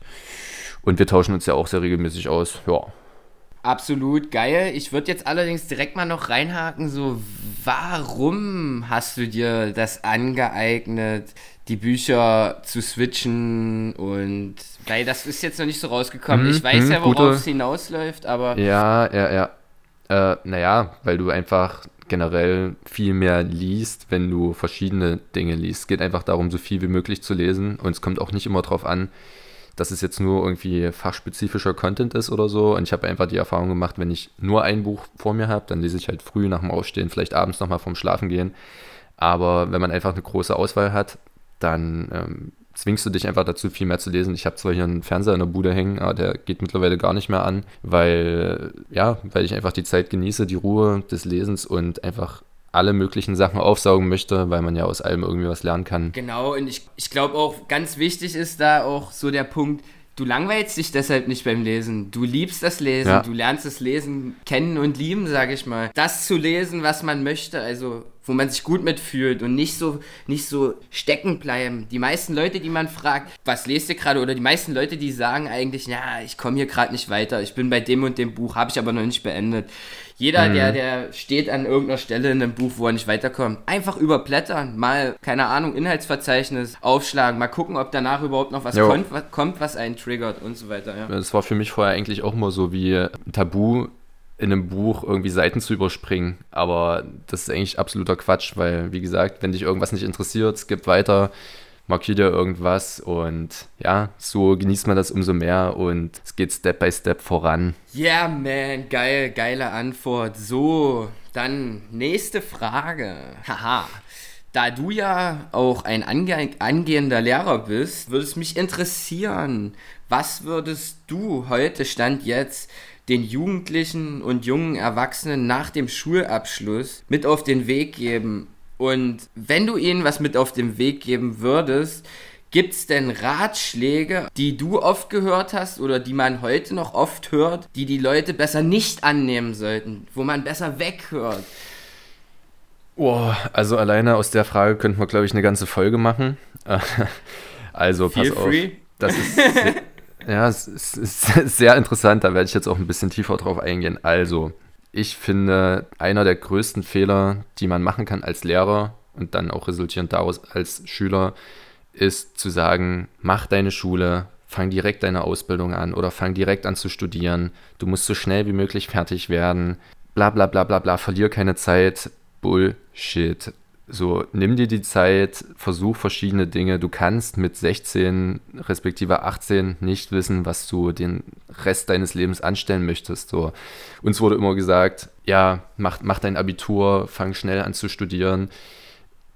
Und wir tauschen uns ja auch sehr regelmäßig aus. Ja. Absolut geil. Ich würde jetzt allerdings direkt mal noch reinhaken, so warum hast du dir das angeeignet, die Bücher zu switchen und weil das ist jetzt noch nicht so rausgekommen. Mhm, ich weiß mhm, ja, worauf es hinausläuft, aber Ja, ja, ja. Äh, naja, weil du einfach generell viel mehr liest, wenn du verschiedene Dinge liest. Es geht einfach darum, so viel wie möglich zu lesen. Und es kommt auch nicht immer darauf an, dass es jetzt nur irgendwie fachspezifischer Content ist oder so. Und ich habe einfach die Erfahrung gemacht, wenn ich nur ein Buch vor mir habe, dann lese ich halt früh nach dem Aufstehen, vielleicht abends nochmal vorm Schlafen gehen. Aber wenn man einfach eine große Auswahl hat, dann ähm, zwingst du dich einfach dazu, viel mehr zu lesen. Ich habe zwar hier einen Fernseher in der Bude hängen, aber der geht mittlerweile gar nicht mehr an, weil, ja, weil ich einfach die Zeit genieße, die Ruhe des Lesens und einfach alle möglichen Sachen aufsaugen möchte, weil man ja aus allem irgendwie was lernen kann. genau. Und ich, ich glaube auch, ganz wichtig ist da auch so der Punkt, du langweilst dich deshalb nicht beim Lesen. Du liebst das Lesen, Ja. du lernst das Lesen kennen und lieben, sage ich mal. Das zu lesen, was man möchte, also wo man sich gut mitfühlt und nicht so, nicht so stecken bleiben. Die meisten Leute, die man fragt, was lest ihr gerade, oder die meisten Leute, die sagen eigentlich, ja, ich komme hier gerade nicht weiter, ich bin bei dem und dem Buch, habe ich aber noch nicht beendet. Jeder, der, der steht an irgendeiner Stelle in einem Buch, wo er nicht weiterkommt, einfach überblättern, mal, keine Ahnung, Inhaltsverzeichnis aufschlagen, mal gucken, ob danach überhaupt noch was kommt, was kommt, was einen triggert und so weiter. Ja. Das war für mich vorher eigentlich auch immer so wie ein Tabu in einem Buch irgendwie Seiten zu überspringen. Aber das ist eigentlich absoluter Quatsch, weil, wie gesagt, wenn dich irgendwas nicht interessiert, skip weiter, markier dir irgendwas und ja, so genießt man das umso mehr und es geht Step by Step voran. Yeah, man, geil, geile Antwort. So, dann nächste Frage. Haha. Da du ja auch ein ange angehender Lehrer bist, würde es mich interessieren, was würdest du heute, Stand jetzt, den Jugendlichen und jungen Erwachsenen nach dem Schulabschluss mit auf den Weg geben? Und wenn du ihnen was mit auf den Weg geben würdest, Gibt es denn Ratschläge, die du oft gehört hast oder die man heute noch oft hört, die die Leute besser nicht annehmen sollten, wo man besser weghört? Oh, also alleine aus der Frage könnten wir, glaube ich, eine ganze Folge machen. Also Feel pass free. auf. Das ist ja, es ist, sehr interessant. Da werde ich jetzt auch ein bisschen tiefer drauf eingehen. Also, ich finde, einer der größten Fehler, die man machen kann als Lehrer und dann auch resultierend daraus als Schüler, ist zu sagen, mach deine Schule, fang direkt deine Ausbildung an oder fang direkt an zu studieren. Du musst so schnell wie möglich fertig werden. Bla bla bla bla bla, verlier keine Zeit. Bullshit. So, nimm dir die Zeit, versuch verschiedene Dinge. Du kannst mit 16 respektive 18 nicht wissen, was du den Rest deines Lebens anstellen möchtest. So, uns wurde immer gesagt, ja, mach, mach dein Abitur, fang schnell an zu studieren.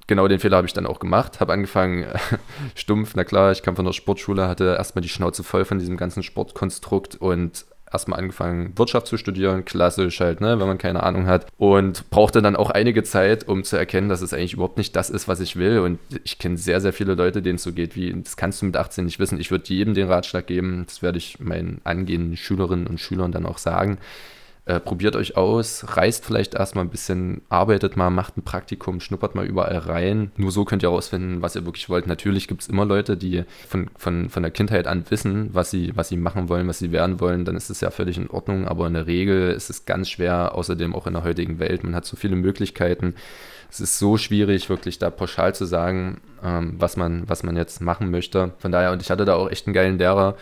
Genau den Fehler habe ich dann auch gemacht. Habe angefangen, stumpf, na klar, ich kam von der Sportschule, hatte erstmal die Schnauze voll von diesem ganzen Sportkonstrukt und erstmal angefangen, Wirtschaft zu studieren, klassisch halt, ne, wenn man keine Ahnung hat. Und brauchte dann auch einige Zeit, um zu erkennen, dass es eigentlich überhaupt nicht das ist, was ich will. Und ich kenne sehr, sehr viele Leute, denen es so geht, wie, das kannst du mit 18 nicht wissen. Ich würde jedem den Ratschlag geben, das werde ich meinen angehenden Schülerinnen und Schülern dann auch sagen äh, probiert euch aus, reist vielleicht erstmal ein bisschen, arbeitet mal, macht ein Praktikum, schnuppert mal überall rein. Nur so könnt ihr herausfinden, was ihr wirklich wollt. Natürlich gibt es immer Leute, die von, von, von der Kindheit an wissen, was sie, was sie machen wollen, was sie werden wollen. Dann ist es ja völlig in Ordnung. Aber in der Regel ist es ganz schwer, außerdem auch in der heutigen Welt. Man hat so viele Möglichkeiten. Es ist so schwierig, wirklich da pauschal zu sagen, ähm, was, man, was man jetzt machen möchte. Von daher, und ich hatte da auch echt einen geilen Lehrer,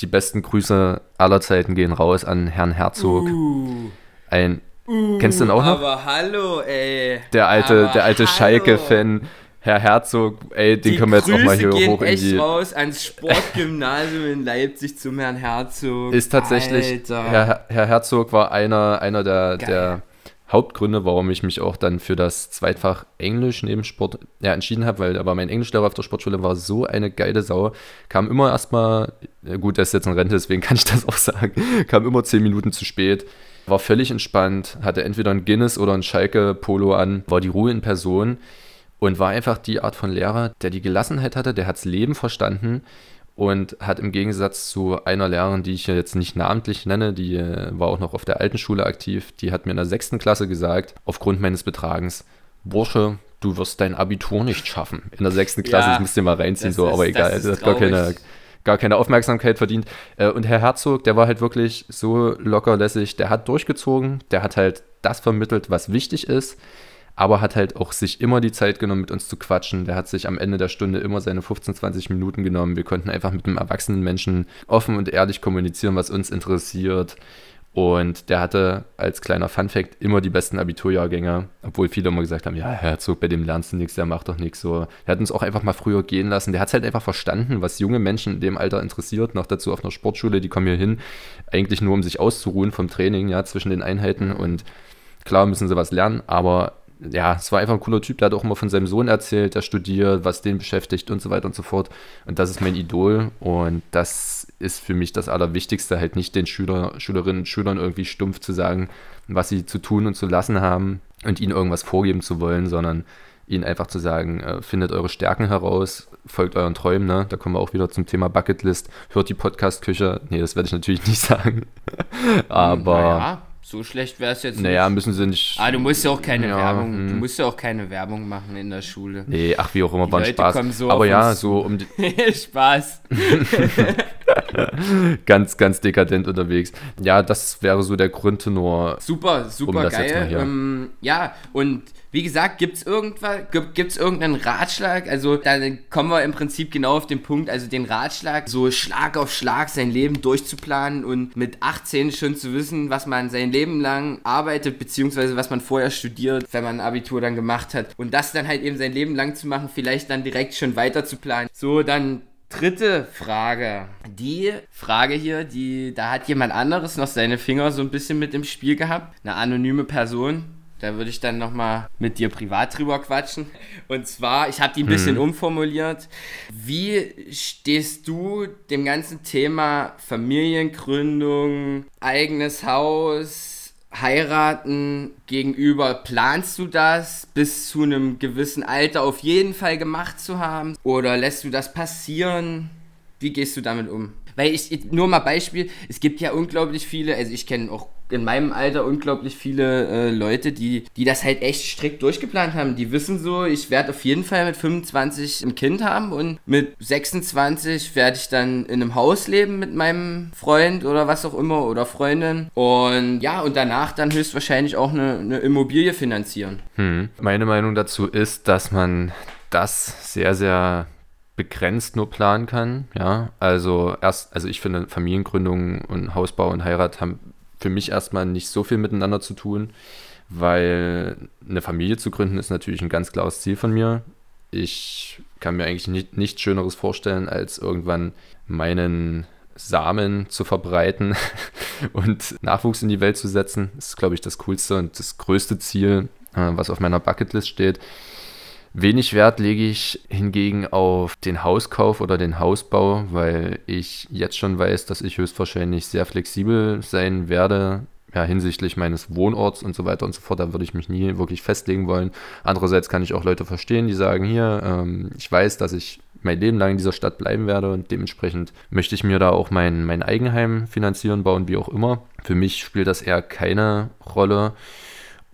die besten Grüße aller Zeiten gehen raus an Herrn Herzog. Uh, Ein uh, kennst du ihn auch noch? Aber hallo, ey. Der alte, der alte Schalke-Fan. Herr Herzog, ey, den die können wir jetzt Grüße auch mal hier gehen hoch in die. raus ans Sportgymnasium in Leipzig zum Herrn Herzog. Ist tatsächlich, Herr, Herr, Herzog war einer, einer der, der Hauptgründe, warum ich mich auch dann für das Zweitfach Englisch neben Sport ja, entschieden habe, weil aber mein Englischlehrer auf der Sportschule war so eine geile Sau. Kam immer erstmal, gut, der ist jetzt in Rente, deswegen kann ich das auch sagen, kam immer zehn Minuten zu spät, war völlig entspannt, hatte entweder ein Guinness oder ein Schalke-Polo an, war die Ruhe in Person und war einfach die Art von Lehrer, der die Gelassenheit hatte, der hat's Leben verstanden und hat im Gegensatz zu einer Lehrerin, die ich jetzt nicht namentlich nenne, die äh, war auch noch auf der alten Schule aktiv, die hat mir in der sechsten Klasse gesagt, aufgrund meines Betragens, Bursche, du wirst dein Abitur nicht schaffen. In der sechsten Klasse, ja, ich muss dir mal reinziehen, so, ist, aber egal, das, das hat gar keine, gar keine Aufmerksamkeit verdient. Äh, und Herr Herzog, der war halt wirklich so lockerlässig, der hat durchgezogen, der hat halt das vermittelt, was wichtig ist aber hat halt auch sich immer die Zeit genommen, mit uns zu quatschen. Der hat sich am Ende der Stunde immer seine 15, 20 Minuten genommen. Wir konnten einfach mit einem erwachsenen Menschen offen und ehrlich kommunizieren, was uns interessiert. Und der hatte als kleiner Funfact immer die besten Abiturjahrgänge, obwohl viele immer gesagt haben, ja, Herzog, bei dem lernst du nichts, der macht doch nichts so. Der hat uns auch einfach mal früher gehen lassen. Der hat halt einfach verstanden, was junge Menschen in dem Alter interessiert. Noch dazu auf einer Sportschule, die kommen hier hin, eigentlich nur um sich auszuruhen vom Training, ja, zwischen den Einheiten. Und klar müssen sie was lernen, aber ja, es war einfach ein cooler Typ, der hat auch immer von seinem Sohn erzählt, der studiert, was den beschäftigt und so weiter und so fort. Und das ist mein Idol und das ist für mich das Allerwichtigste, halt nicht den Schüler, Schülerinnen und Schülern irgendwie stumpf zu sagen, was sie zu tun und zu lassen haben und ihnen irgendwas vorgeben zu wollen, sondern ihnen einfach zu sagen, äh, findet eure Stärken heraus, folgt euren Träumen, ne? Da kommen wir auch wieder zum Thema Bucketlist, hört die Podcast-Küche. Nee, das werde ich natürlich nicht sagen. Aber. Naja so schlecht wäre es jetzt nicht. Naja, müssen sie nicht. Ah, du musst ja auch keine ja, Werbung, mh. du hm. musst ja auch keine Werbung machen in der Schule. Nee, ach, wie auch immer, war ein Spaß. So Aber ja, so um die. Spaß. ganz, ganz dekadent unterwegs. Ja, das wäre so der Grundtenor. Super, super um geil. Ähm, ja, und wie gesagt, gibt es irgendwas, gibt es irgendeinen Ratschlag? Also, da kommen wir im Prinzip genau auf den Punkt, also den Ratschlag, so Schlag auf Schlag sein Leben durchzuplanen und mit 18 schon zu wissen, was man sein Leben lang arbeitet, beziehungsweise was man vorher studiert, wenn man ein Abitur dann gemacht hat. Und das dann halt eben sein Leben lang zu machen, vielleicht dann direkt schon weiter zu planen. So, dann dritte Frage. Die Frage hier, die, da hat jemand anderes noch seine Finger so ein bisschen mit im Spiel gehabt. Eine anonyme Person. Da würde ich dann nochmal mit dir privat drüber quatschen. Und zwar, ich habe die ein bisschen mhm. umformuliert. Wie stehst du dem ganzen Thema Familiengründung, eigenes Haus, heiraten gegenüber? Planst du das bis zu einem gewissen Alter auf jeden Fall gemacht zu haben? Oder lässt du das passieren? Wie gehst du damit um? Weil ich, nur mal Beispiel, es gibt ja unglaublich viele, also ich kenne auch in meinem Alter unglaublich viele äh, Leute, die, die das halt echt strikt durchgeplant haben. Die wissen so, ich werde auf jeden Fall mit 25 ein Kind haben und mit 26 werde ich dann in einem Haus leben mit meinem Freund oder was auch immer oder Freundin. Und ja, und danach dann höchstwahrscheinlich auch eine, eine Immobilie finanzieren. Hm. Meine Meinung dazu ist, dass man das sehr, sehr begrenzt nur planen kann. Ja, also erst, also ich finde Familiengründung und Hausbau und Heirat haben für mich erstmal nicht so viel miteinander zu tun, weil eine Familie zu gründen ist natürlich ein ganz klares Ziel von mir. Ich kann mir eigentlich nicht, nichts Schöneres vorstellen, als irgendwann meinen Samen zu verbreiten und Nachwuchs in die Welt zu setzen. Das ist, glaube ich, das coolste und das größte Ziel, äh, was auf meiner Bucketlist steht. Wenig Wert lege ich hingegen auf den Hauskauf oder den Hausbau, weil ich jetzt schon weiß, dass ich höchstwahrscheinlich sehr flexibel sein werde, ja, hinsichtlich meines Wohnorts und so weiter und so fort. Da würde ich mich nie wirklich festlegen wollen. Andererseits kann ich auch Leute verstehen, die sagen, hier, ähm, ich weiß, dass ich mein Leben lang in dieser Stadt bleiben werde und dementsprechend möchte ich mir da auch mein, mein Eigenheim finanzieren, bauen, wie auch immer. Für mich spielt das eher keine Rolle.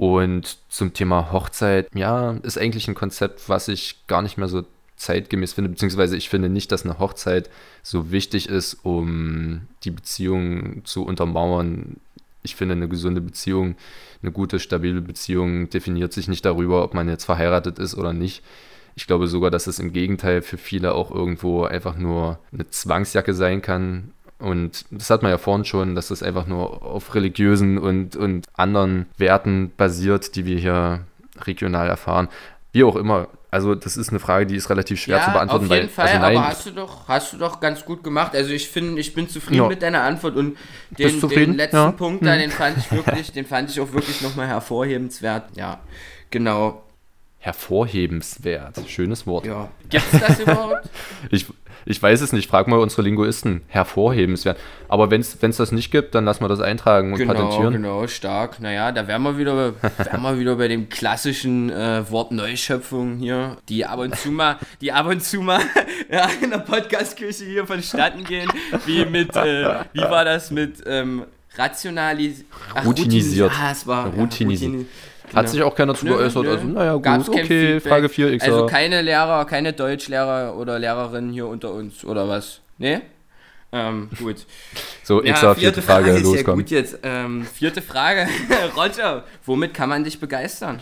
Und zum Thema Hochzeit, ja, ist eigentlich ein Konzept, was ich gar nicht mehr so zeitgemäß finde, beziehungsweise ich finde nicht, dass eine Hochzeit so wichtig ist, um die Beziehung zu untermauern. Ich finde, eine gesunde Beziehung, eine gute, stabile Beziehung definiert sich nicht darüber, ob man jetzt verheiratet ist oder nicht. Ich glaube sogar, dass es im Gegenteil für viele auch irgendwo einfach nur eine Zwangsjacke sein kann, und das hat man ja vorhin schon, dass das einfach nur auf religiösen und, und anderen Werten basiert, die wir hier regional erfahren. Wie auch immer. Also das ist eine Frage, die ist relativ schwer ja, zu beantworten. Auf jeden weil, Fall, also nein, aber hast du doch, hast du doch ganz gut gemacht. Also ich finde, ich bin zufrieden Ja. mit deiner Antwort und den, den letzten Ja. Punkt da, Hm. den fand ich wirklich, den fand ich auch wirklich nochmal hervorhebenswert. Ja, genau. Hervorhebenswert. Schönes Wort. Ja. Gibt's das überhaupt? Ich, ich weiß es nicht. Frag mal unsere Linguisten. Hervorhebenswert. Aber wenn es das nicht gibt, dann lassen wir das eintragen und Genau, patentieren. genau, stark. Naja, da wären wir wieder, wären wir wieder bei dem klassischen äh, Wort Neuschöpfung hier, die ab und zu mal, die ab und zu mal ja, in der Podcastküche hier vonstatten gehen. Wie mit, äh, wie war das mit ähm, rationalis Ach, Routinisiert. routinis- Ah, es war Routinisiert. Hat genau. sich auch keiner zu Nö, geäußert. nö. Also, naja, gut, Gab's okay. Frage 4, X. Also keine Lehrer, keine Deutschlehrer oder Lehrerinnen hier unter uns, oder was? Nee? Ähm, gut. so, Ja, X, vierte Frage, ist los, ja gut jetzt. Ähm, vierte Frage. Roger, womit kann man dich begeistern?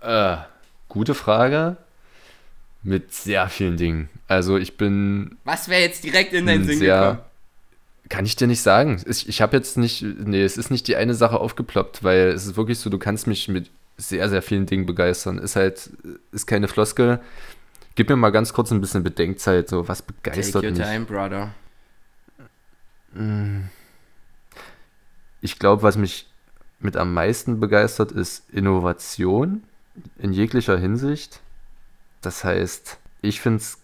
Äh, gute Frage. Mit sehr vielen Dingen. Also ich bin Was wäre jetzt direkt in deinen Hm, Sinn gekommen? Kann ich dir nicht sagen. Ich, ich habe jetzt nicht, nee, es ist nicht die eine Sache aufgeploppt, weil es ist wirklich so, du kannst mich mit sehr, sehr vielen Dingen begeistern. Ist halt, ist keine Floskel. Gib mir mal ganz kurz ein bisschen Bedenkzeit, so was Take begeistert your mich. time, brother. Ich glaube, was mich mit am meisten begeistert, ist Innovation in jeglicher Hinsicht. Das heißt, ich finde es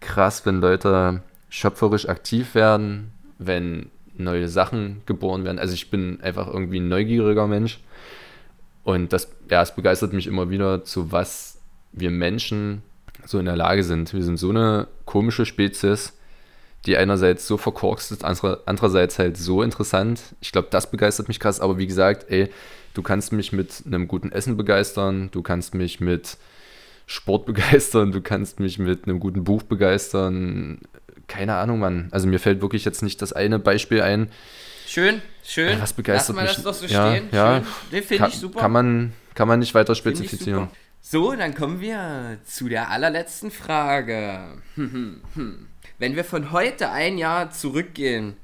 krass, wenn Leute schöpferisch aktiv werden, wenn neue Sachen geboren werden. Also ich bin einfach irgendwie ein neugieriger Mensch. Und das, ja, es begeistert mich immer wieder, zu was wir Menschen so in der Lage sind. Wir sind so eine komische Spezies, die einerseits so verkorkst ist, andere, andererseits halt so interessant. Ich glaube, das begeistert mich krass. Aber wie gesagt, ey, du kannst mich mit einem guten Essen begeistern, du kannst mich mit Sport begeistern, du kannst mich mit einem guten Buch begeistern. Keine Ahnung, Mann. Also mir fällt wirklich jetzt nicht das eine Beispiel ein. Schön, schön. Was begeistert Lass mal mich? das doch so Ja, stehen. ja. Schön. Den finde Kann, ich super. kann, man, kann man nicht weiter spezifizieren. So, dann kommen wir zu der allerletzten Frage. Wenn wir von heute ein Jahr zurückgehen,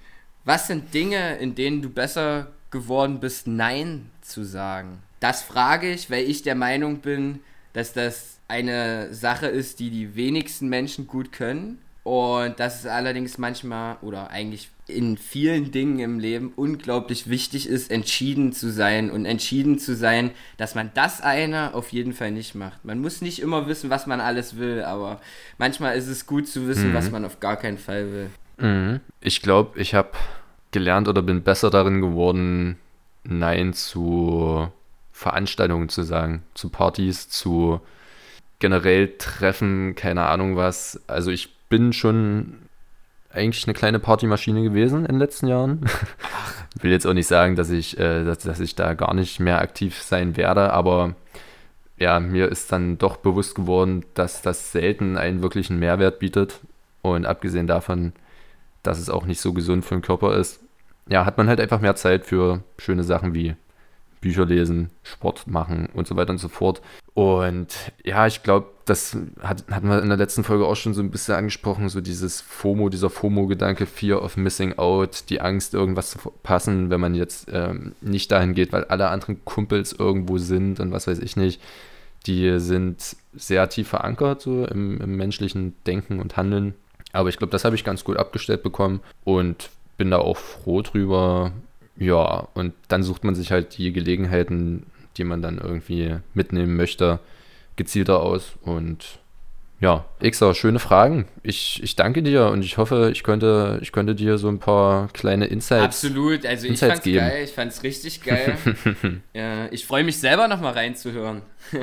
was sind Dinge, in denen du besser geworden bist, Nein zu sagen? Das frage ich, weil ich der Meinung bin, dass das eine Sache ist, die die wenigsten Menschen gut können. Und dass es allerdings manchmal oder eigentlich in vielen Dingen im Leben unglaublich wichtig ist, entschieden zu sein und entschieden zu sein, dass man das eine auf jeden Fall nicht macht. Man muss nicht immer wissen, was man alles will, aber manchmal ist es gut zu wissen, was man auf gar keinen Fall will. Mhm. Ich glaube, ich habe gelernt oder bin besser darin geworden, Nein zu Veranstaltungen zu sagen, zu Partys, zu generell Treffen, keine Ahnung was. Also ich bin schon eigentlich eine kleine Partymaschine gewesen in den letzten Jahren. Will jetzt auch nicht sagen, dass ich, äh, dass, dass ich da gar nicht mehr aktiv sein werde, aber ja, mir ist dann doch bewusst geworden, dass das selten einen wirklichen Mehrwert bietet. Und abgesehen davon, dass es auch nicht so gesund für den Körper ist, ja, hat man halt einfach mehr Zeit für schöne Sachen wie Bücher lesen, Sport machen und so weiter und so fort. Und ja, ich glaube, das hat, hatten wir in der letzten Folge auch schon so ein bisschen angesprochen, so dieses FOMO, dieser FOMO-Gedanke, Fear of Missing Out, die Angst, irgendwas zu verpassen, wenn man jetzt ähm, nicht dahin geht, weil alle anderen Kumpels irgendwo sind und was weiß ich nicht. Die sind sehr tief verankert so im, im menschlichen Denken und Handeln. Aber ich glaube, das habe ich ganz gut abgestellt bekommen und bin da auch froh drüber. Ja, und dann sucht man sich halt die Gelegenheiten, die man dann irgendwie mitnehmen möchte, gezielter aus. Und ja, Xer, schöne Fragen. Ich, ich danke dir und ich hoffe, ich könnte, ich könnte dir so ein paar kleine Insights Absolut, also Insights ich fand's geben. geil, ich fand's richtig geil. ja, ich freue mich selber nochmal reinzuhören.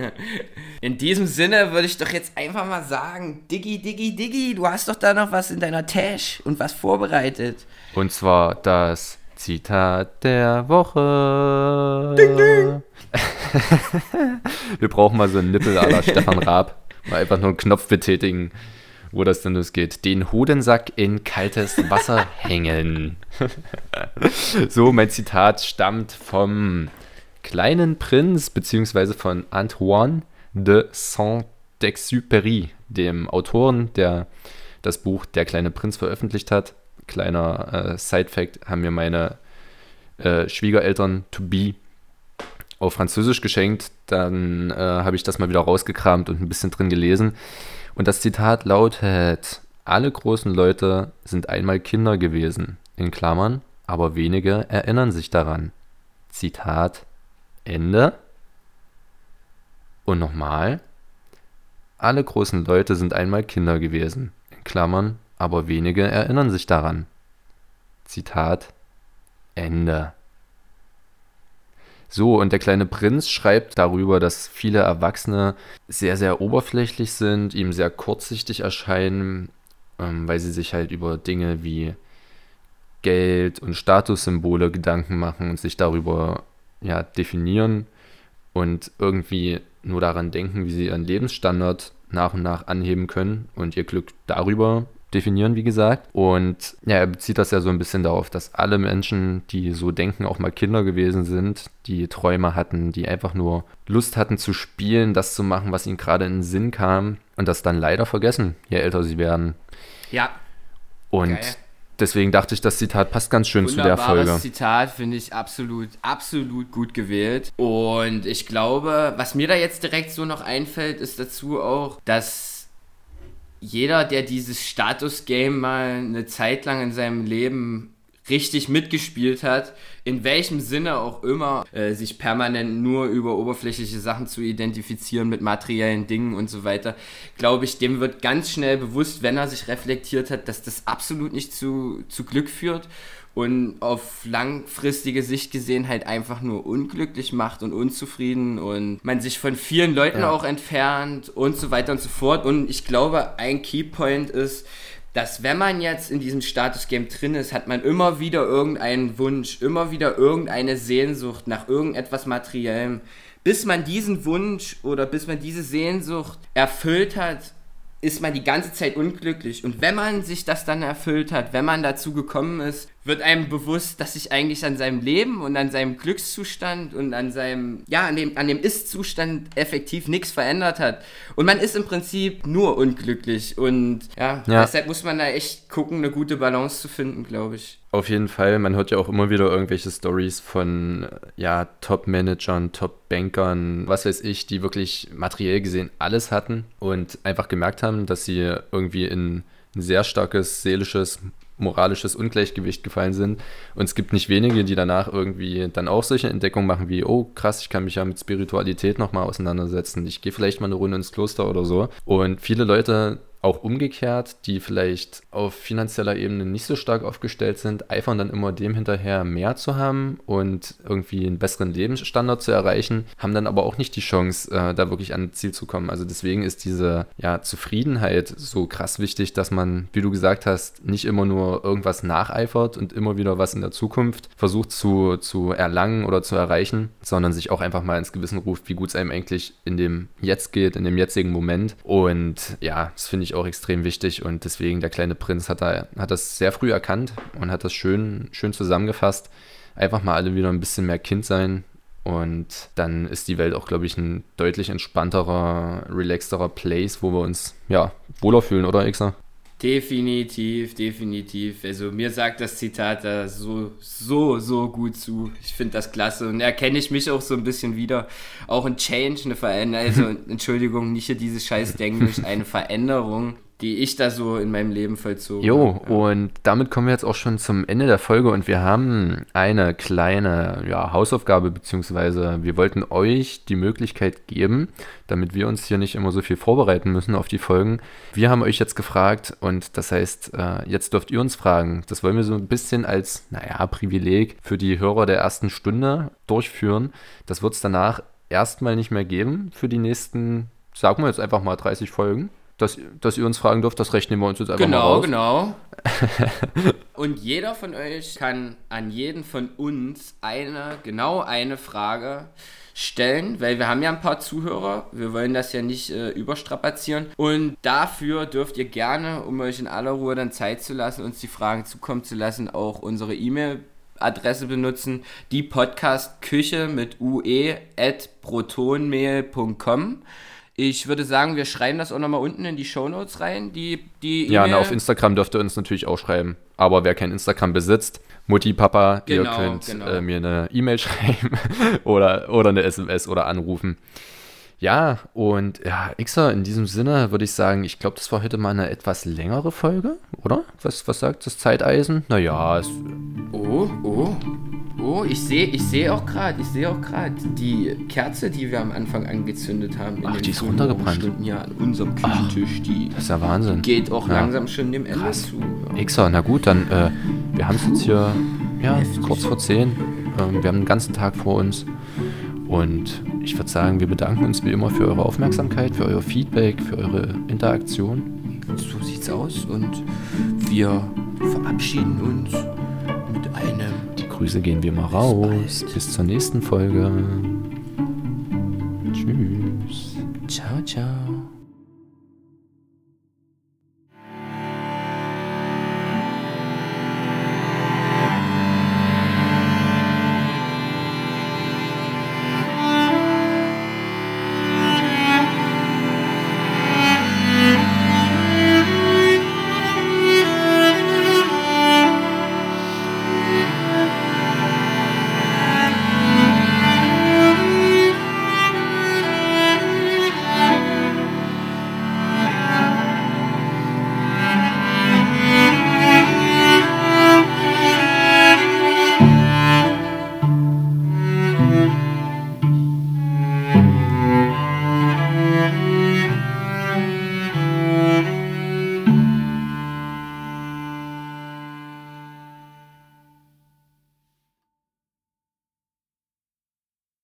in diesem Sinne würde ich doch jetzt einfach mal sagen, Diggi, Diggi, Diggi, du hast doch da noch was in deiner Tasche und was vorbereitet. Und zwar das Zitat der Woche. Ding, ding. Wir brauchen mal so einen Nippel aller Stefan Raab. Mal einfach nur einen Knopf betätigen, wo das denn losgeht. Den Hodensack in kaltes Wasser hängen. so, mein Zitat stammt vom kleinen Prinz, beziehungsweise von Antoine de Saint-Exupéry, dem Autoren, der das Buch Der kleine Prinz veröffentlicht hat. Kleiner äh, Side-Fact: haben mir meine äh, Schwiegereltern to be auf Französisch geschenkt. Dann äh, habe ich das mal wieder rausgekramt und ein bisschen drin gelesen. Und das Zitat lautet: Alle großen Leute sind einmal Kinder gewesen, in Klammern, aber wenige erinnern sich daran. Zitat Ende. Und nochmal: Alle großen Leute sind einmal Kinder gewesen, in Klammern, aber wenige erinnern sich daran. Zitat Ende. So, und der kleine Prinz schreibt darüber, dass viele Erwachsene sehr, sehr oberflächlich sind, ihm sehr kurzsichtig erscheinen, ähm, weil sie sich halt über Dinge wie Geld und Statussymbole Gedanken machen und sich darüber ja, definieren und irgendwie nur daran denken, wie sie ihren Lebensstandard nach und nach anheben können und ihr Glück darüber definieren, wie gesagt. Und ja, er bezieht das ja so ein bisschen darauf, dass alle Menschen, die so denken, auch mal Kinder gewesen sind, die Träume hatten, die einfach nur Lust hatten zu spielen, das zu machen, was ihnen gerade in den Sinn kam und das dann leider vergessen, je älter sie werden. Ja. Und Geil. deswegen dachte ich, das Zitat passt ganz schön zu der Folge. Zitat finde ich absolut, absolut gut gewählt. Und ich glaube, was mir da jetzt direkt so noch einfällt, ist dazu auch, dass jeder, der dieses Status-Game mal eine Zeit lang in seinem Leben richtig mitgespielt hat, in welchem Sinne auch immer, äh, sich permanent nur über oberflächliche Sachen zu identifizieren mit materiellen Dingen und so weiter, glaube ich, dem wird ganz schnell bewusst, wenn er sich reflektiert hat, dass das absolut nicht zu, zu Glück führt und auf langfristige Sicht gesehen halt einfach nur unglücklich macht und unzufrieden und man sich von vielen Leuten Ja. auch entfernt und so weiter und so fort. Und ich glaube, ein Keypoint ist, dass wenn man jetzt in diesem Status-Game drin ist, hat man immer wieder irgendeinen Wunsch, immer wieder irgendeine Sehnsucht nach irgendetwas Materiellem. Bis man diesen Wunsch oder bis man diese Sehnsucht erfüllt hat, ist man die ganze Zeit unglücklich. Und wenn man sich das dann erfüllt hat, wenn man dazu gekommen ist, wird einem bewusst, dass sich eigentlich an seinem Leben und an seinem Glückszustand und an seinem, ja, an dem, an dem Ist-Zustand effektiv nichts verändert hat. Und man ist im Prinzip nur unglücklich. Und ja, Ja. deshalb muss man da echt gucken, eine gute Balance zu finden, glaube ich. Auf jeden Fall, man hört ja auch immer wieder irgendwelche Stories von ja, Top-Managern, Top-Bankern, was weiß ich, die wirklich materiell gesehen alles hatten und einfach gemerkt haben, dass sie irgendwie in ein sehr starkes seelisches, moralisches Ungleichgewicht gefallen sind. Und es gibt nicht wenige, die danach irgendwie dann auch solche Entdeckungen machen wie, oh krass, ich kann mich ja mit Spiritualität nochmal auseinandersetzen. Ich gehe vielleicht mal eine Runde ins Kloster oder so. Und viele Leute auch umgekehrt, die vielleicht auf finanzieller Ebene nicht so stark aufgestellt sind, eifern dann immer dem hinterher, mehr zu haben und irgendwie einen besseren Lebensstandard zu erreichen, haben dann aber auch nicht die Chance, äh, da wirklich an Ziel zu kommen. Also deswegen ist diese ja, Zufriedenheit so krass wichtig, dass man, wie du gesagt hast, nicht immer nur irgendwas nacheifert und immer wieder was in der Zukunft versucht zu, zu erlangen oder zu erreichen, sondern sich auch einfach mal ins Gewissen ruft, wie gut es einem eigentlich in dem Jetzt geht, in dem jetzigen Moment. Und ja, das finde ich auch extrem wichtig und deswegen der kleine Prinz hat, da, hat das sehr früh erkannt und hat das schön, schön zusammengefasst. Einfach mal alle wieder ein bisschen mehr Kind sein und dann ist die Welt auch, glaube ich, ein deutlich entspannterer, relaxterer Place, wo wir uns ja wohler fühlen, oder Xer? Definitiv, definitiv. Also mir sagt das Zitat da so, so, so gut zu. Ich finde das klasse und erkenne ich mich auch so ein bisschen wieder. Auch ein Change, eine Veränderung, also Entschuldigung, nicht hier dieses scheiß Denglisch, eine Veränderung. Die ich da so in meinem Leben vollzogen Jo, ja. und damit kommen wir jetzt auch schon zum Ende der Folge und wir haben eine kleine ja, Hausaufgabe, beziehungsweise wir wollten euch die Möglichkeit geben, damit wir uns hier nicht immer so viel vorbereiten müssen auf die Folgen. Wir haben euch jetzt gefragt und das heißt, äh, jetzt dürft ihr uns fragen. Das wollen wir so ein bisschen als, naja, Privileg für die Hörer der ersten Stunde durchführen. Das wird es danach erstmal nicht mehr geben für die nächsten, sagen wir jetzt einfach mal 30 Folgen dass, dass ihr uns fragen dürft, das rechnen wir uns jetzt einfach genau, mal raus. Genau, genau. Und jeder von euch kann an jeden von uns eine, genau eine Frage stellen, weil wir haben ja ein paar Zuhörer. Wir wollen das ja nicht äh, überstrapazieren. Und dafür dürft ihr gerne, um euch in aller Ruhe dann Zeit zu lassen, uns die Fragen zukommen zu lassen, auch unsere E-Mail Adresse benutzen, die Podcast Küche mit ue at protonmail.com. Ich würde sagen, wir schreiben das auch nochmal unten in die Shownotes rein. Die, die ja, na, auf Instagram dürft ihr uns natürlich auch schreiben. Aber wer kein Instagram besitzt, Mutti, Papa, genau, ihr könnt genau. äh, mir eine E-Mail schreiben oder, oder eine SMS oder anrufen. Ja, und ja, Xer, in diesem Sinne würde ich sagen, ich glaube, das war heute mal eine etwas längere Folge, oder? Was, was sagt das Zeiteisen? Naja, es. Oh, oh. Oh, ich sehe ich seh auch gerade, ich sehe auch gerade die Kerze, die wir am Anfang angezündet haben. Ach, die ist runtergebrannt. Ja, an unserem Küchentisch. Die das ist ja Wahnsinn. Geht auch ja. langsam schon dem Ende Krass. zu. Ja. Xer, na gut, dann, äh, wir haben es jetzt hier, ja, Heftig. kurz vor 10. Ähm, wir haben den ganzen Tag vor uns. Und ich würde sagen, wir bedanken uns wie immer für eure Aufmerksamkeit, für euer Feedback, für eure Interaktion. So sieht's aus und wir verabschieden uns mit einem. Grüße gehen wir mal raus. Bis zur nächsten Folge.